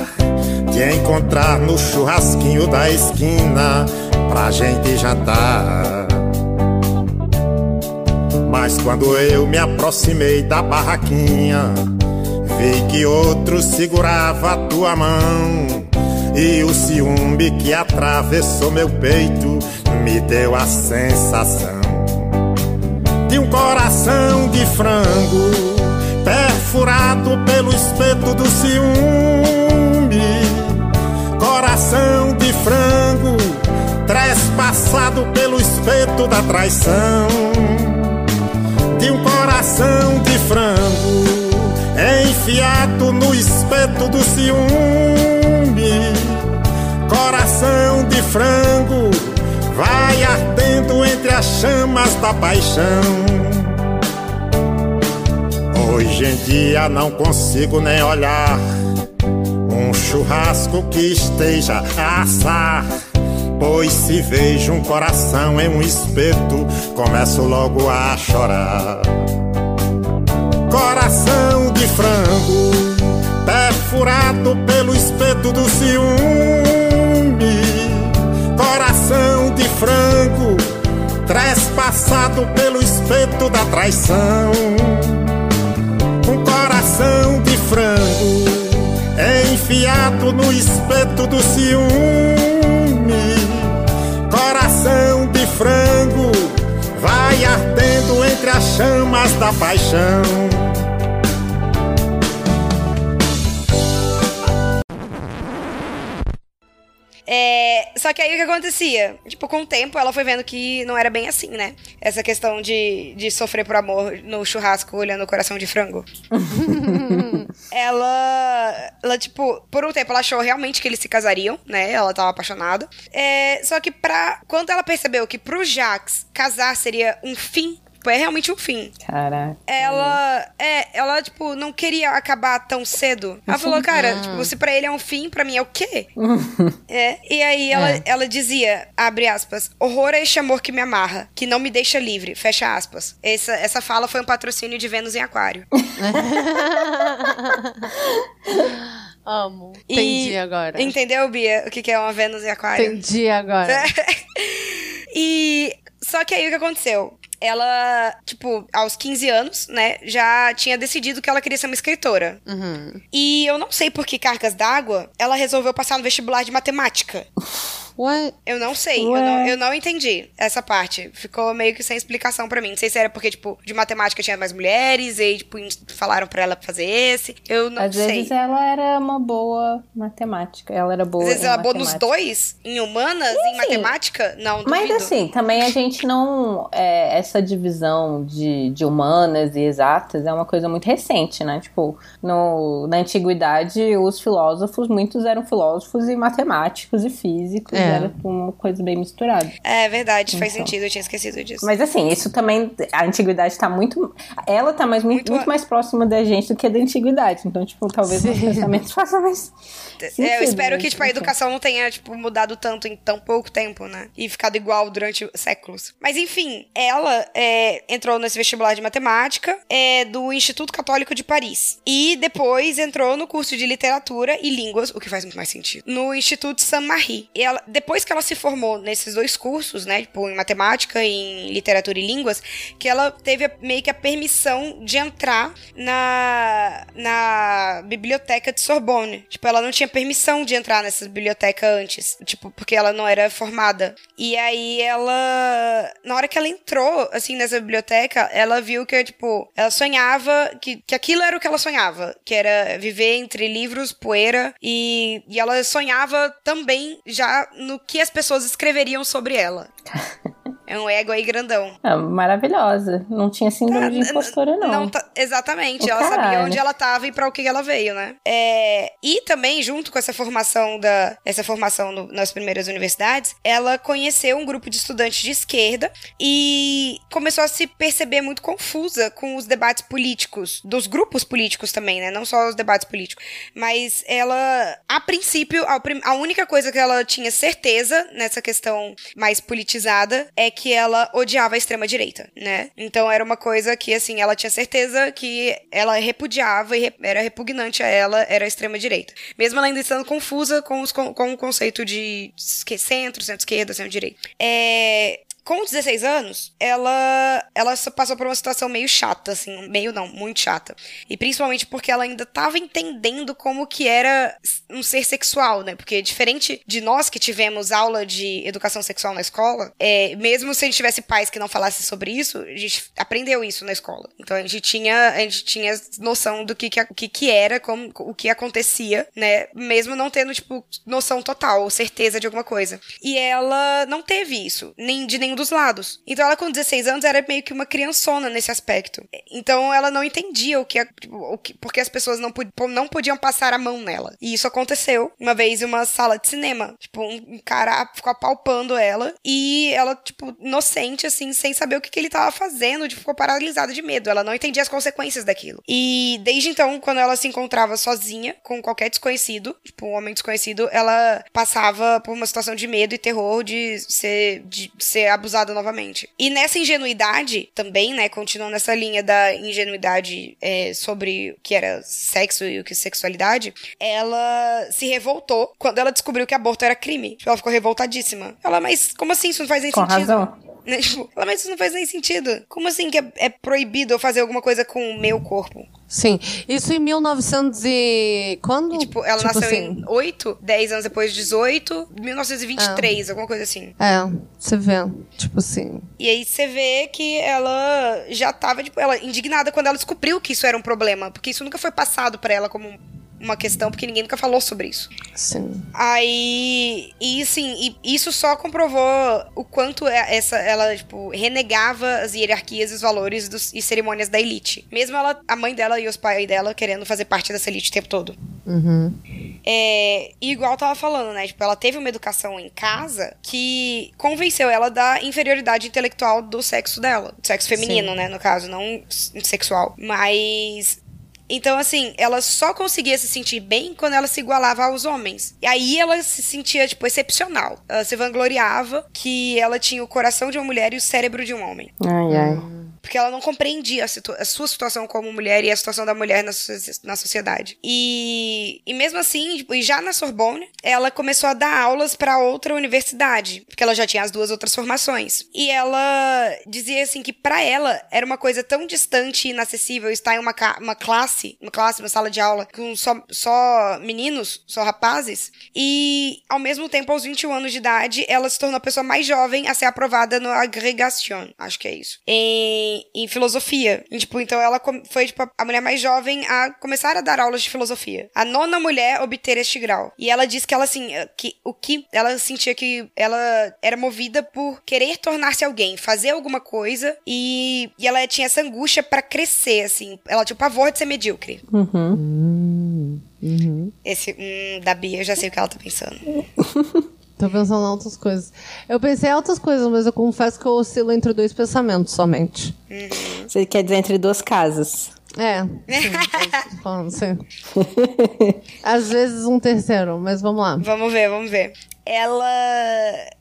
Te encontrar no churrasquinho da esquina pra gente jantar. Mas quando eu me aproximei da barraquinha, vi que outro segurava a tua mão. E o ciúme que atravessou meu peito me deu a sensação de um coração de frango perfurado pelo espeto do ciúme. Coração de frango trespassado pelo espeto da traição. De um coração de frango enfiado no espeto do ciúme. Coração de frango vai entre as chamas da paixão. Hoje em dia não consigo nem olhar um churrasco que esteja a assar. Pois se vejo um coração em um espeto, começo logo a chorar. Coração de frango, perfurado pelo espeto do ciúme coração de frango, trespassado pelo espeto da traição. Um coração de frango, enfiado no espeto do ciúme. Coração de frango, vai ardendo entre as chamas da paixão. É, só que aí o que acontecia? Tipo, com o tempo ela foi vendo que não era bem assim, né? Essa questão de, de sofrer por amor no churrasco olhando o coração de frango. ela, ela, tipo, por um tempo ela achou realmente que eles se casariam, né? Ela tava apaixonada. É, só que pra. Quando ela percebeu que pro Jax casar seria um fim é realmente um fim. Caraca. Ela, é, ela, tipo, não queria acabar tão cedo. Ela falou, cara, ah. tipo, se pra ele é um fim, pra mim é o quê? é. E aí ela, é. ela dizia, abre aspas, horror é este amor que me amarra, que não me deixa livre, fecha aspas. Essa, essa fala foi um patrocínio de Vênus em Aquário. Amo. Entendi agora. Entendeu, Bia? O que é uma Vênus em Aquário? Entendi agora. e. Só que aí o que aconteceu? Ela, tipo, aos 15 anos, né, já tinha decidido que ela queria ser uma escritora. Uhum. E eu não sei por que cargas d'água, ela resolveu passar no vestibular de matemática. Ué? Eu não sei, eu não, eu não, entendi essa parte. Ficou meio que sem explicação para mim. Não sei se era porque, tipo, de matemática tinha mais mulheres e, tipo, falaram para ela fazer esse. Eu não Às sei. Às vezes ela era uma boa matemática. Ela era boa. Às vezes ela boa nos dois? Em humanas? Sim, em matemática? Não, duvido. Mas assim, também a gente não. É, essa divisão de, de humanas e exatas é uma coisa muito recente, né? Tipo, no, na antiguidade, os filósofos, muitos eram filósofos e matemáticos e físicos. É. Era uma coisa bem misturada. É verdade, faz então. sentido, eu tinha esquecido disso. Mas assim, isso também. A antiguidade tá muito. Ela tá mais, muito, muito mais próxima da gente do que a da antiguidade. Então, tipo, talvez Sim. os pensamentos façam mais. Sentido, é, eu espero que, tipo, a educação não tenha, tipo, mudado tanto em tão pouco tempo, né? E ficado igual durante séculos. Mas enfim, ela é, entrou nesse vestibular de matemática é, do Instituto Católico de Paris. E depois entrou no curso de literatura e línguas, o que faz muito mais sentido, no Instituto Saint-Marie. E ela, depois que ela se formou nesses dois cursos, né? Tipo, em matemática e em literatura e línguas, que ela teve meio que a permissão de entrar na, na biblioteca de Sorbonne. Tipo, ela não tinha permissão de entrar nessa biblioteca antes, tipo, porque ela não era formada. E aí ela, na hora que ela entrou, assim, nessa biblioteca, ela viu que, tipo, ela sonhava que, que aquilo era o que ela sonhava, que era viver entre livros, poeira, e, e ela sonhava também já no que as pessoas escreveriam sobre ela. É um ego aí grandão. É, maravilhosa. Não tinha síndrome ah, de impostora, não. não tá, exatamente. O ela caralho. sabia onde ela tava e para o que ela veio, né? É, e também, junto com essa formação da essa formação no, nas primeiras universidades, ela conheceu um grupo de estudantes de esquerda e começou a se perceber muito confusa com os debates políticos, dos grupos políticos também, né? Não só os debates políticos. Mas ela, a princípio, a, a única coisa que ela tinha certeza nessa questão mais politizada é que ela odiava a extrema-direita, né? Então era uma coisa que, assim, ela tinha certeza que ela repudiava e era repugnante a ela, era a extrema-direita. Mesmo ela ainda estando confusa com, os, com, com o conceito de centro, centro-esquerda, centro-direita. É, com 16 anos, ela ela passou por uma situação meio chata, assim, meio não, muito chata. E principalmente porque ela ainda estava entendendo como que era um ser sexual, né? Porque diferente de nós que tivemos aula de educação sexual na escola, é, mesmo se a gente tivesse pais que não falassem sobre isso, a gente aprendeu isso na escola. Então a gente tinha, a gente tinha noção do que que, que, era, como, o que acontecia, né? Mesmo não tendo, tipo, noção total certeza de alguma coisa. E ela não teve isso, nem de nenhum dos lados. Então ela com 16 anos era meio que uma criançona nesse aspecto. Então ela não entendia o que, o que porque as pessoas não, não podiam passar a mão nela. E isso aconteceu uma vez em uma sala de cinema. Tipo, um, cara ficou apalpando ela e ela, tipo, inocente, assim, sem saber o que, que ele tava fazendo, tipo, ficou paralisada de medo. Ela não entendia as consequências daquilo. E desde então, quando ela se encontrava sozinha com qualquer desconhecido, tipo, um homem desconhecido, ela passava por uma situação de medo e terror de ser, de ser abusada novamente. E nessa ingenuidade também, né, continuando nessa linha da ingenuidade é, sobre o que era sexo e o que sexualidade, ela se revoltou quando ela descobriu que aborto era crime. Ela ficou revoltadíssima. Ela, mas como assim? Isso não faz nem Com sentido. Razão. Né? Tipo, mas isso não faz nem sentido. Como assim que é, é proibido eu fazer alguma coisa com o meu corpo? Sim. Isso em 1900 e... Quando? E, tipo, ela tipo nasceu assim... em 8, 10 anos depois de 18, 1923, é. alguma coisa assim. É, você vê. Tipo assim. E aí você vê que ela já tava, tipo, ela indignada quando ela descobriu que isso era um problema. Porque isso nunca foi passado para ela como uma questão, porque ninguém nunca falou sobre isso. Sim. Aí, e sim, e isso só comprovou o quanto é essa, ela, tipo, renegava as hierarquias e os valores dos, e cerimônias da elite. Mesmo ela, a mãe dela e os pais dela querendo fazer parte dessa elite o tempo todo. Uhum. É, igual eu tava falando, né? Tipo, ela teve uma educação em casa que convenceu ela da inferioridade intelectual do sexo dela. Sexo feminino, Sim. né? No caso, não sexual. Mas então, assim, ela só conseguia se sentir bem quando ela se igualava aos homens. E aí ela se sentia, tipo, excepcional. Ela se vangloriava que ela tinha o coração de uma mulher e o cérebro de um homem. Ai, ai porque ela não compreendia a, a, sua situação como mulher e a situação da mulher na, na sociedade. E, e mesmo assim, tipo, e já na Sorbonne, ela começou a dar aulas para outra universidade, porque ela já tinha as duas outras formações. E ela dizia assim que para ela era uma coisa tão distante e inacessível estar em uma, uma classe, uma classe, uma sala de aula com só, só meninos, só rapazes, e ao mesmo tempo, aos 21 anos de idade, ela se tornou a pessoa mais jovem a ser aprovada no Agregation, acho que é isso. Em em, filosofia. E, tipo, então ela foi tipo, a mulher mais jovem a começar a dar aulas de filosofia. A nona mulher obter este grau. E ela disse que ela, assim, que o que ela sentia que ela era movida por querer tornar-se alguém, fazer alguma coisa e, e ela tinha essa angústia para crescer, assim. Ela tinha o pavor de ser medíocre. Uhum. Uhum. Esse hum, da Bia, eu já sei o que ela tá pensando. Tô pensando em outras coisas. Eu pensei em outras coisas, mas eu confesso que eu oscilo entre dois pensamentos somente. Uhum. Você quer dizer entre duas casas? É. Sim, falando, sim. Às vezes um terceiro, mas vamos lá. Vamos ver, vamos ver. Ela.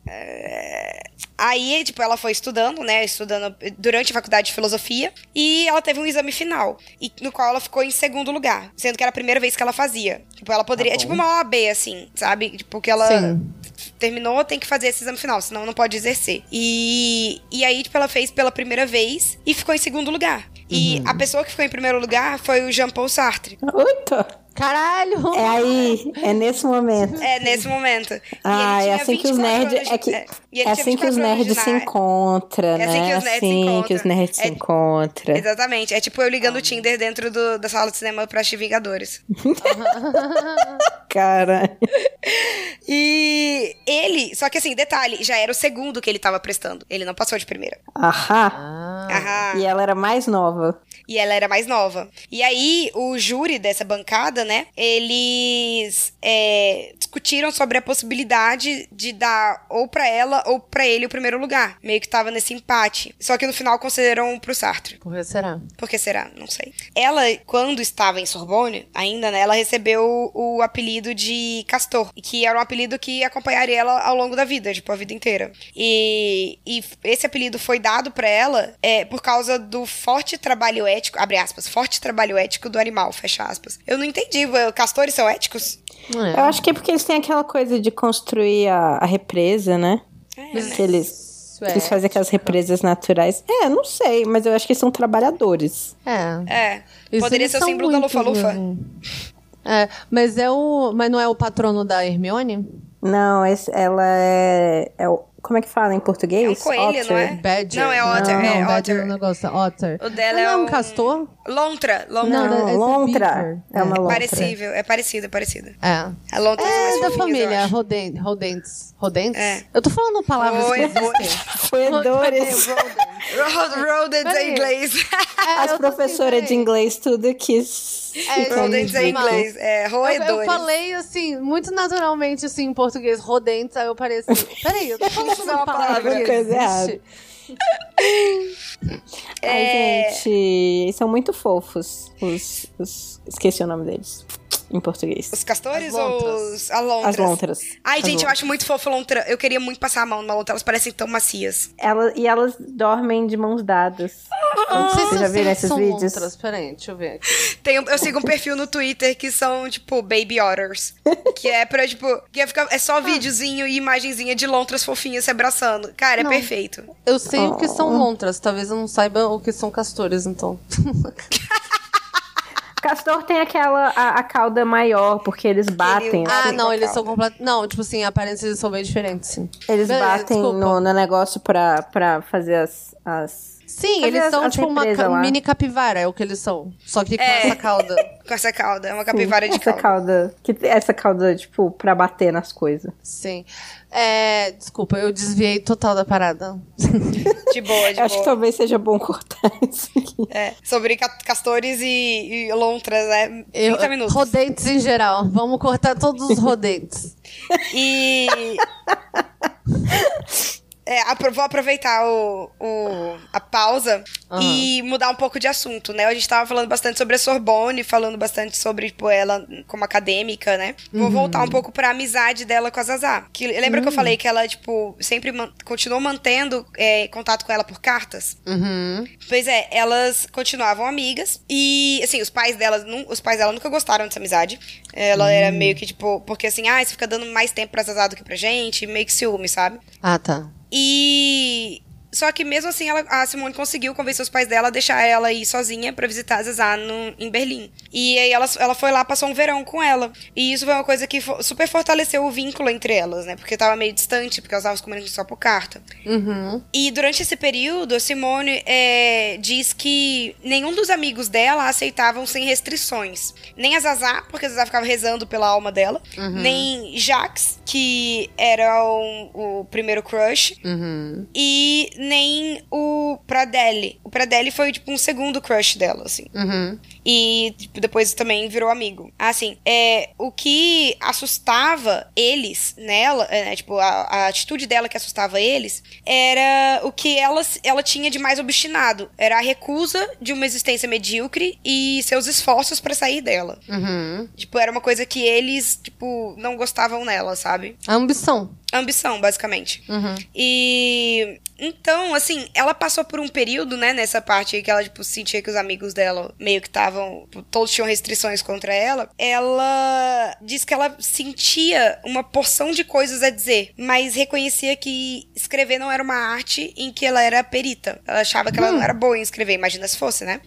É, aí, tipo, ela foi estudando, né? Estudando durante a faculdade de filosofia. E ela teve um exame final. E, no qual ela ficou em segundo lugar. Sendo que era a primeira vez que ela fazia. Tipo, ela poderia. Tá é tipo uma OAB, assim, sabe? Tipo, que ela. Sim terminou, tem que fazer esse exame final, senão não pode exercer. E, e aí, tipo, ela fez pela primeira vez e ficou em segundo lugar. E uhum. a pessoa que ficou em primeiro lugar foi o Jean-Paul Sartre. Oita! Caralho! É aí, é nesse momento. É nesse momento. Ah, é assim que os nerds. É, que, é, é assim que os nerds se encontram, né? É assim que os nerds assim se encontram. que os nerds é, se encontram. Exatamente. É tipo eu ligando o Tinder dentro do, da sala de cinema pra assistir Vingadores. Cara. E ele, só que assim, detalhe, já era o segundo que ele tava prestando. Ele não passou de primeira. Ahá. Ah. Ahá. E ela era mais nova. E ela era mais nova. E aí, o júri dessa bancada, né? Eles é, discutiram sobre a possibilidade de dar ou para ela ou para ele o primeiro lugar. Meio que tava nesse empate. Só que no final consideram pro Sartre. Por que será? Por que será? Não sei. Ela, quando estava em Sorbonne, ainda, né? Ela recebeu o apelido de Castor. Que era um apelido que acompanharia ela ao longo da vida, tipo, a vida inteira. E, e esse apelido foi dado para ela é, por causa do forte trabalho ético ético, abre aspas, forte trabalho ético do animal, fecha aspas. Eu não entendi, castores são éticos? É. Eu acho que é porque eles têm aquela coisa de construir a, a represa, né? É, que né? eles, é eles fazem aquelas represas naturais. É, não sei, mas eu acho que são trabalhadores. É. É. Poderia ser o símbolo da Lufa-Lufa. É, mas é o. Mas não é o patrono da Hermione? Não, esse, ela é, é o como é que fala em português? É um coelho, otter. não é? Badger. Não, é otter. Não, é não, otter. é um negócio, otter. O dela não é um... um castor? Lontra. lontra. Não, não é lontra. É uma lontra. Parecível. É parecida, é parecida. É. A lontra é mais da família, rodentes. Rodentes. Rodentes? É. Eu tô falando palavras Oi, que. Roedores. Rodents em inglês. É, As professoras de inglês tudo quis... É, rodentes em inglês. É, roedores. Eu, eu, falei, assim, muito naturalmente, assim, em português, rodentes, aí eu parei assim, peraí, eu tô falando uma palavra que coisa errada. Ai, é... gente, são muito fofos os, os... Esqueci o nome deles em português. Os castores ou os a lontras? As lontras. Ai, As gente, lontras. eu acho muito fofo lontra. Eu queria muito passar a mão numa lontra, elas parecem tão macias. Ela, e elas dormem de mãos dadas. Não sei se já viram esses vídeos? Lontras. Peraí, deixa eu ver aqui. Tem, eu sigo um perfil no Twitter que são, tipo, baby otters. que é pra, tipo, que é, ficar, é só ah. videozinho e imagenzinha de lontras fofinhas se abraçando. Cara, é não. perfeito. Eu sei oh. o que são lontras, talvez eu não saiba o que são castores, então. Castor tem aquela a, a, cauda maior, porque eles batem. Ele, ah, não, eles são completamente. Não, tipo assim, a aparência eles são bem diferentes, sim. Eles Beleza, batem no, no, negócio pra, pra fazer as, as Sim, eles são tipo uma lá. mini capivara, é o que eles são. Só que com é. essa cauda. com essa cauda, é uma capivara Sim, de essa cauda. Que, essa cauda, tipo, pra bater nas coisas. Sim. É, desculpa, eu desviei total da parada. De boa, de Acho boa. que talvez seja bom cortar isso aqui. É, sobre castores e, e lontras, né? 30 eu, minutos. Rodentes em geral. Vamos cortar todos os rodentes. e... É, vou aproveitar o, o, a pausa uhum. e mudar um pouco de assunto, né? A gente tava falando bastante sobre a Sorbonne, falando bastante sobre, tipo, ela como acadêmica, né? Vou uhum. voltar um pouco pra amizade dela com a Zazá. Que, lembra uhum. que eu falei que ela, tipo, sempre man continuou mantendo é, contato com ela por cartas? Uhum. Pois é, elas continuavam amigas e, assim, os pais dela, os pais dela nunca gostaram dessa amizade. Ela era hum. meio que, tipo, porque assim, ah, você fica dando mais tempo pra Zazá do que pra gente, meio que ciúme, sabe? Ah, tá. E só que mesmo assim, ela, a Simone conseguiu convencer os pais dela a deixar ela ir sozinha para visitar a Zazá no, em Berlim. E aí ela, ela foi lá, passou um verão com ela. E isso foi uma coisa que super fortaleceu o vínculo entre elas, né? Porque tava meio distante, porque elas estavam se comunicando só por carta. Uhum. E durante esse período, a Simone é, diz que nenhum dos amigos dela aceitavam sem restrições. Nem a Zazá, porque a Zazá ficava rezando pela alma dela. Uhum. Nem Jax, que era o, o primeiro crush. Uhum. E nem o Pradelli. O Pradelli foi, tipo, um segundo crush dela, assim. Uhum. E tipo, depois também virou amigo. Assim, é, o que assustava eles nela, é, né, tipo, a, a, atitude dela que assustava eles, era o que ela, ela tinha de mais obstinado. Era a recusa de uma existência medíocre e seus esforços para sair dela. Uhum. Tipo, era uma coisa que eles, tipo, não gostavam nela, sabe? A ambição ambição, basicamente. Uhum. E então, assim, ela passou por um período, né, nessa parte que ela, tipo, sentia que os amigos dela meio que estavam, tipo, todos tinham restrições contra ela. Ela diz que ela sentia uma porção de coisas a dizer, mas reconhecia que escrever não era uma arte em que ela era perita. Ela achava que ela não hum. era boa em escrever, imagina se fosse, né?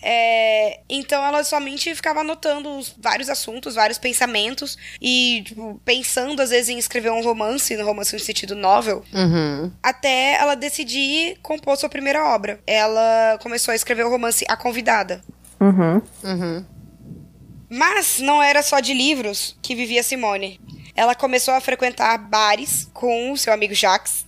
É. é então ela somente ficava anotando vários assuntos, vários pensamentos e, tipo, pensando às vezes em escrever um romance, no romance no sentido novel, uhum. até ela decidir compor sua primeira obra. Ela começou a escrever o romance A Convidada. Uhum. Uhum. Mas não era só de livros que vivia Simone. Ela começou a frequentar bares com o seu amigo Jacques,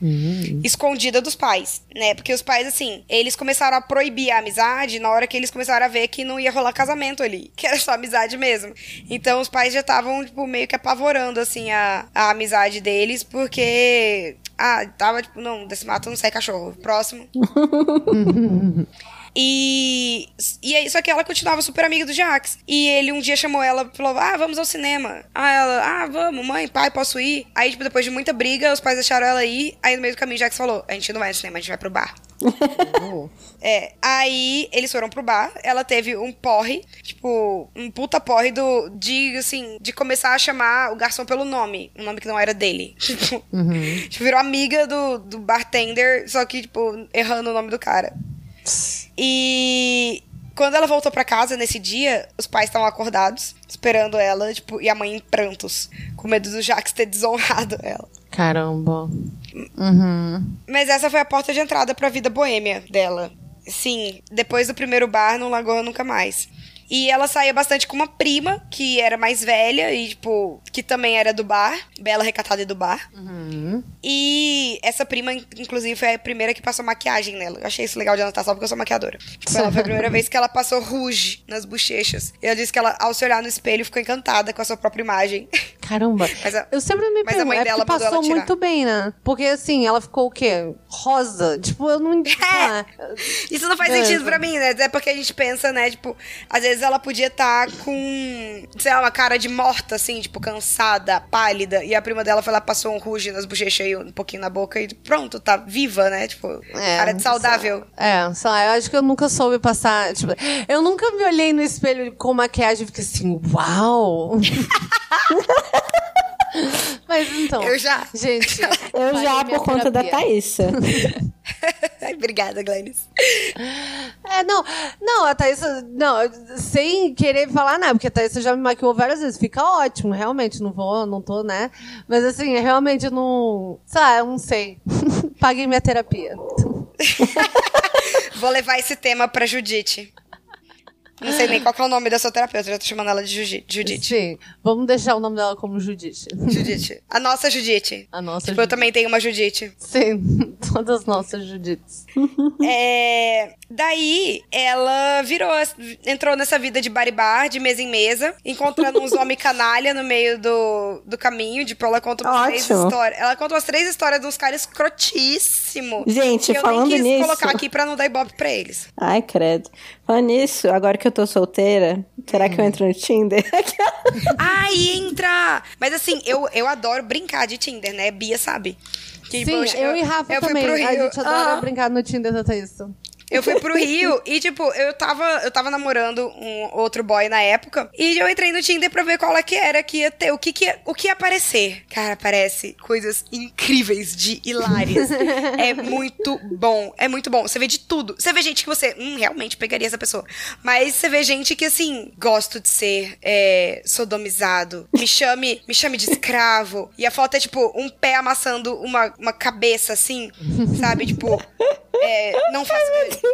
Uhum. escondida dos pais, né? Porque os pais, assim, eles começaram a proibir a amizade na hora que eles começaram a ver que não ia rolar casamento ali, que era só amizade mesmo. Então os pais já estavam, tipo, meio que apavorando, assim, a, a amizade deles, porque. Ah, tava, tipo, não, desse mato não sai cachorro. Próximo. E, e aí, só que ela continuava super amiga do Jax. E ele um dia chamou ela e falou: Ah, vamos ao cinema. Aí ela, ah, vamos, mãe, pai, posso ir? Aí, tipo, depois de muita briga, os pais deixaram ela ir. Aí no meio do caminho, Jax falou: A gente não vai ao cinema, a gente vai pro bar. é, aí eles foram pro bar, ela teve um porre, tipo, um puta porre do, de, assim, de começar a chamar o garçom pelo nome, um nome que não era dele. Tipo, uhum. tipo virou amiga do, do bartender, só que, tipo, errando o nome do cara. E quando ela voltou para casa nesse dia, os pais estavam acordados, esperando ela, tipo, e a mãe em prantos, com medo do Jax ter desonrado ela. Caramba. Uhum. Mas essa foi a porta de entrada para a vida boêmia dela. Sim, depois do primeiro bar, não largou nunca mais. E ela saía bastante com uma prima, que era mais velha e, tipo, que também era do bar. Bela recatada e do bar. Uhum. E essa prima, inclusive, foi a primeira que passou maquiagem nela. Eu achei isso legal de anotar só porque eu sou maquiadora. Tipo, ela foi a primeira vez que ela passou rouge nas bochechas. E ela disse que ela, ao se olhar no espelho, ficou encantada com a sua própria imagem. Caramba. A, eu sempre me pergunto, é porque passou muito bem, né? Porque, assim, ela ficou o quê? Rosa. Tipo, eu não... É. Isso não faz é. sentido pra mim, né? É porque a gente pensa, né? Tipo, às vezes vezes ela podia estar tá com, sei lá, uma cara de morta, assim, tipo, cansada, pálida. E a prima dela foi lá, passou um ruge nas bochechas e um pouquinho na boca e pronto, tá viva, né? Tipo, é, cara de saudável. É, só, eu acho que eu nunca soube passar. Tipo, eu nunca me olhei no espelho com maquiagem e fiquei assim, uau! Mas então. Eu já. Gente. Eu já por conta da Thaísa. Obrigada, Glennis. É, não, não, a Thaísa, não, sem querer falar nada, porque a Thaísa já me maquiou várias vezes. Fica ótimo, realmente, não vou, não tô, né? Mas assim, realmente não. Sei não sei. Paguei minha terapia. Vou levar esse tema pra Judite. Não sei nem qual é o nome da sua terapeuta, já tô chamando ela de Judite. Sim, vamos deixar o nome dela como Judite. Judite. A nossa Judite. A nossa tipo, Judite. eu também tenho uma Judite. Sim, todas nossas Judites. é... Daí, ela virou, entrou nessa vida de baribar, de mesa em mesa, encontrando uns homens canalha no meio do, do caminho. Tipo, ela conta umas Ótimo. três histórias. Ela conta umas três histórias de uns caras escrotíssimos. Gente, que falando nisso... eu nem quis nisso... colocar aqui pra não dar ibope pra eles. Ai, credo. Falando nisso, agora que eu tô solteira, será que eu entro no Tinder? Ai, entra! Mas assim, eu, eu adoro brincar de Tinder, né? Bia sabe. Que, Sim, poxa, eu, eu, e Rafa eu também. A gente adora ah. brincar no Tinder, até isso. Eu fui pro Rio e, tipo, eu tava, eu tava namorando um outro boy na época. E eu entrei no Tinder pra ver qual é que era que ia ter, o que, que ia, o que ia aparecer. Cara, aparece coisas incríveis de hilárias. é muito bom. É muito bom. Você vê de tudo. Você vê gente que você, hum, realmente pegaria essa pessoa. Mas você vê gente que, assim, gosto de ser é, sodomizado. Me chame, me chame de escravo. E a foto é, tipo, um pé amassando uma, uma cabeça, assim, sabe? Tipo, é, não faço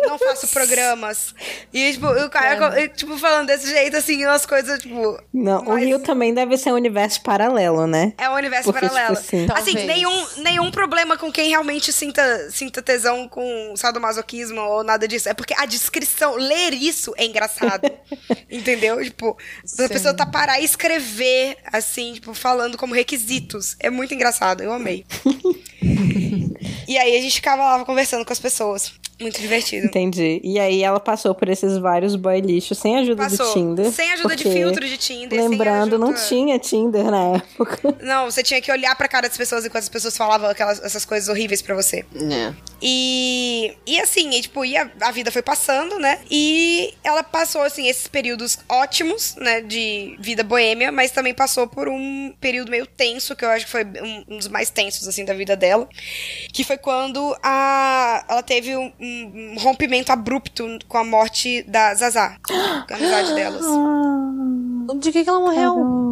não faço programas. E, tipo, o cara, é. tipo, falando desse jeito, assim, umas coisas, tipo. Não, o Rio também deve ser um universo paralelo, né? É um universo Porque, paralelo. Tipo assim, assim nenhum, nenhum problema com quem realmente sinta, sinta tesão com sadomasoquismo ou nada disso. É porque a descrição, ler isso é engraçado. entendeu? Tipo, Sim. a pessoa tá parar e escrever, assim, tipo, falando como requisitos. É muito engraçado, eu amei. e aí a gente ficava lá conversando com as pessoas. Muito divertido. Entendi. E aí ela passou por esses vários boy lixos sem ajuda passou. do Tinder. Sem ajuda de filtro de Tinder. Lembrando, ajuda... não tinha Tinder na época. Não, você tinha que olhar pra cara das pessoas enquanto as pessoas falavam aquelas, essas coisas horríveis pra você. É. E, e assim, e, tipo, e a, a, vida foi passando, né? E ela passou, assim, esses períodos ótimos, né? De vida boêmia, mas também passou por um período meio tenso, que eu acho que foi um, um dos mais tensos, assim, da vida dela. Que foi quando a, ela teve um, um rompimento abrupto com a morte da Zazá. a amizade delas. De que, que ela morreu?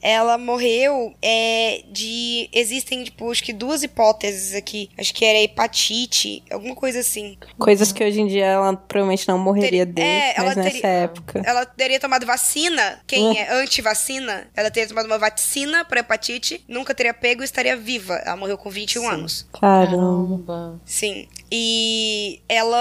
Ela morreu é, de. Existem, tipo, acho que duas hipóteses aqui. Acho que era hepatite, alguma coisa assim. Coisas que hoje em dia ela provavelmente não morreria Ter, de, é, mas nessa teria, época. Ela teria tomado vacina. Quem hum. é anti-vacina, ela teria tomado uma vacina pra hepatite, nunca teria pego e estaria viva. Ela morreu com 21 Sim. anos. Caramba. Sim. E ela.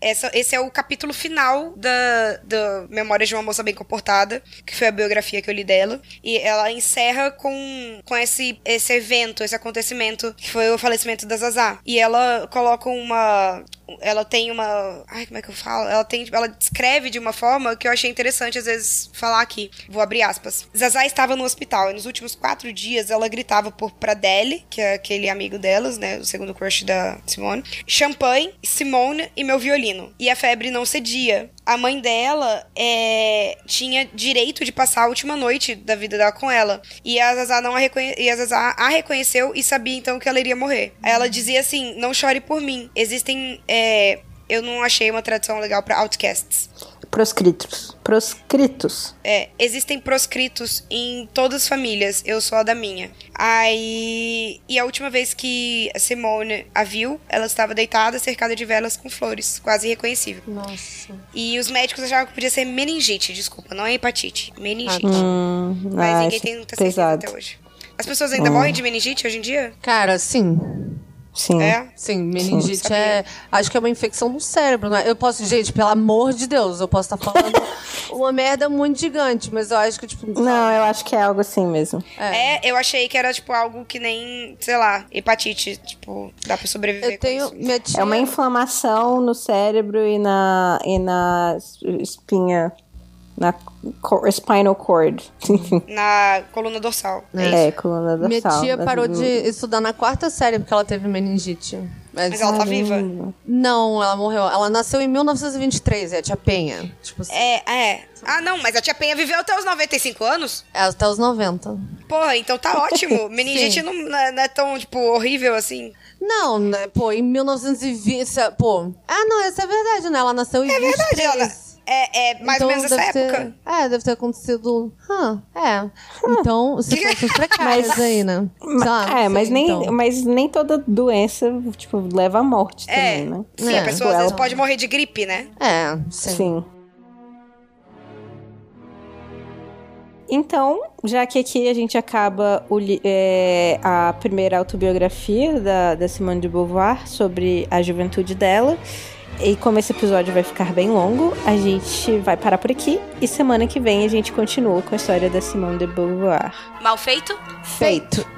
Essa, esse é o capítulo final da, da Memórias de uma Moça Bem Comportada, que foi a biografia que eu li dela. E ela encerra com, com esse, esse evento, esse acontecimento, que foi o falecimento da Zazá. E ela coloca uma, ela tem uma. Ai, como é que eu falo? Ela tem. Ela descreve de uma forma que eu achei interessante, às vezes, falar aqui. Vou abrir aspas. Zazá estava no hospital e nos últimos quatro dias ela gritava por Pradelle, que é aquele amigo delas, né? O segundo crush da Simone. Champanhe, Simone e meu violino. E a febre não cedia. A mãe dela é, tinha direito de passar a última noite da vida dela com ela. E a Zazá não a, reconhe... e a, Zazá a reconheceu e sabia então que ela iria morrer. Aí ela dizia assim: Não chore por mim. Existem. É... Eu não achei uma tradução legal para outcasts. Proscritos. Proscritos. É, existem proscritos em todas as famílias. Eu sou a da minha. Aí. E a última vez que a Simone a viu, ela estava deitada, cercada de velas com flores, quase irreconhecível. Nossa. E os médicos achavam que podia ser meningite, desculpa, não é hepatite. Meningite. Hum, Mas ah, ninguém tem muita certeza até hoje. As pessoas ainda hum. morrem de meningite hoje em dia? Cara, sim. Sim. É? Sim, meningite Sim. é. Acho que é uma infecção no cérebro, né? Eu posso, gente, pelo amor de Deus, eu posso estar tá falando uma merda muito gigante, mas eu acho que, tipo. Não, eu acho que é algo assim mesmo. É. é, eu achei que era, tipo, algo que nem, sei lá, hepatite. Tipo, dá pra sobreviver. Eu tenho. Tia... É uma inflamação no cérebro e na, e na espinha na spinal cord. na coluna dorsal. É, é coluna dorsal. Minha tia parou de estudar na quarta série porque ela teve meningite. Mas, Mas ela tá viva? Não, ela morreu. Ela nasceu em 1923, é a tia Penha. Tipo assim. É, é. Ah, não, mas a tia Penha viveu até os 95 anos? É, até os 90. Porra, então tá ótimo. Meningite não, não é tão, tipo, horrível assim. Não, né? Pô, em 1920. Pô. Ah, não, essa é verdade, né? Ela nasceu em é 23. Verdade, ela... É, é mais então, ou menos essa ter, época. É, deve ter acontecido. Huh, é. Então, situações precárias mas, aí, né? Lá, é, mas, nem, então. mas nem toda doença, tipo, leva à morte é. também, né? Sim, é. a pessoa às vezes pode morrer de gripe, né? É, sim. sim. Então, já que aqui a gente acaba o, é, a primeira autobiografia da, da Simone de Beauvoir sobre a juventude dela, e como esse episódio vai ficar bem longo, a gente vai parar por aqui e semana que vem a gente continua com a história da Simone de Beauvoir. Mal feito? Feito.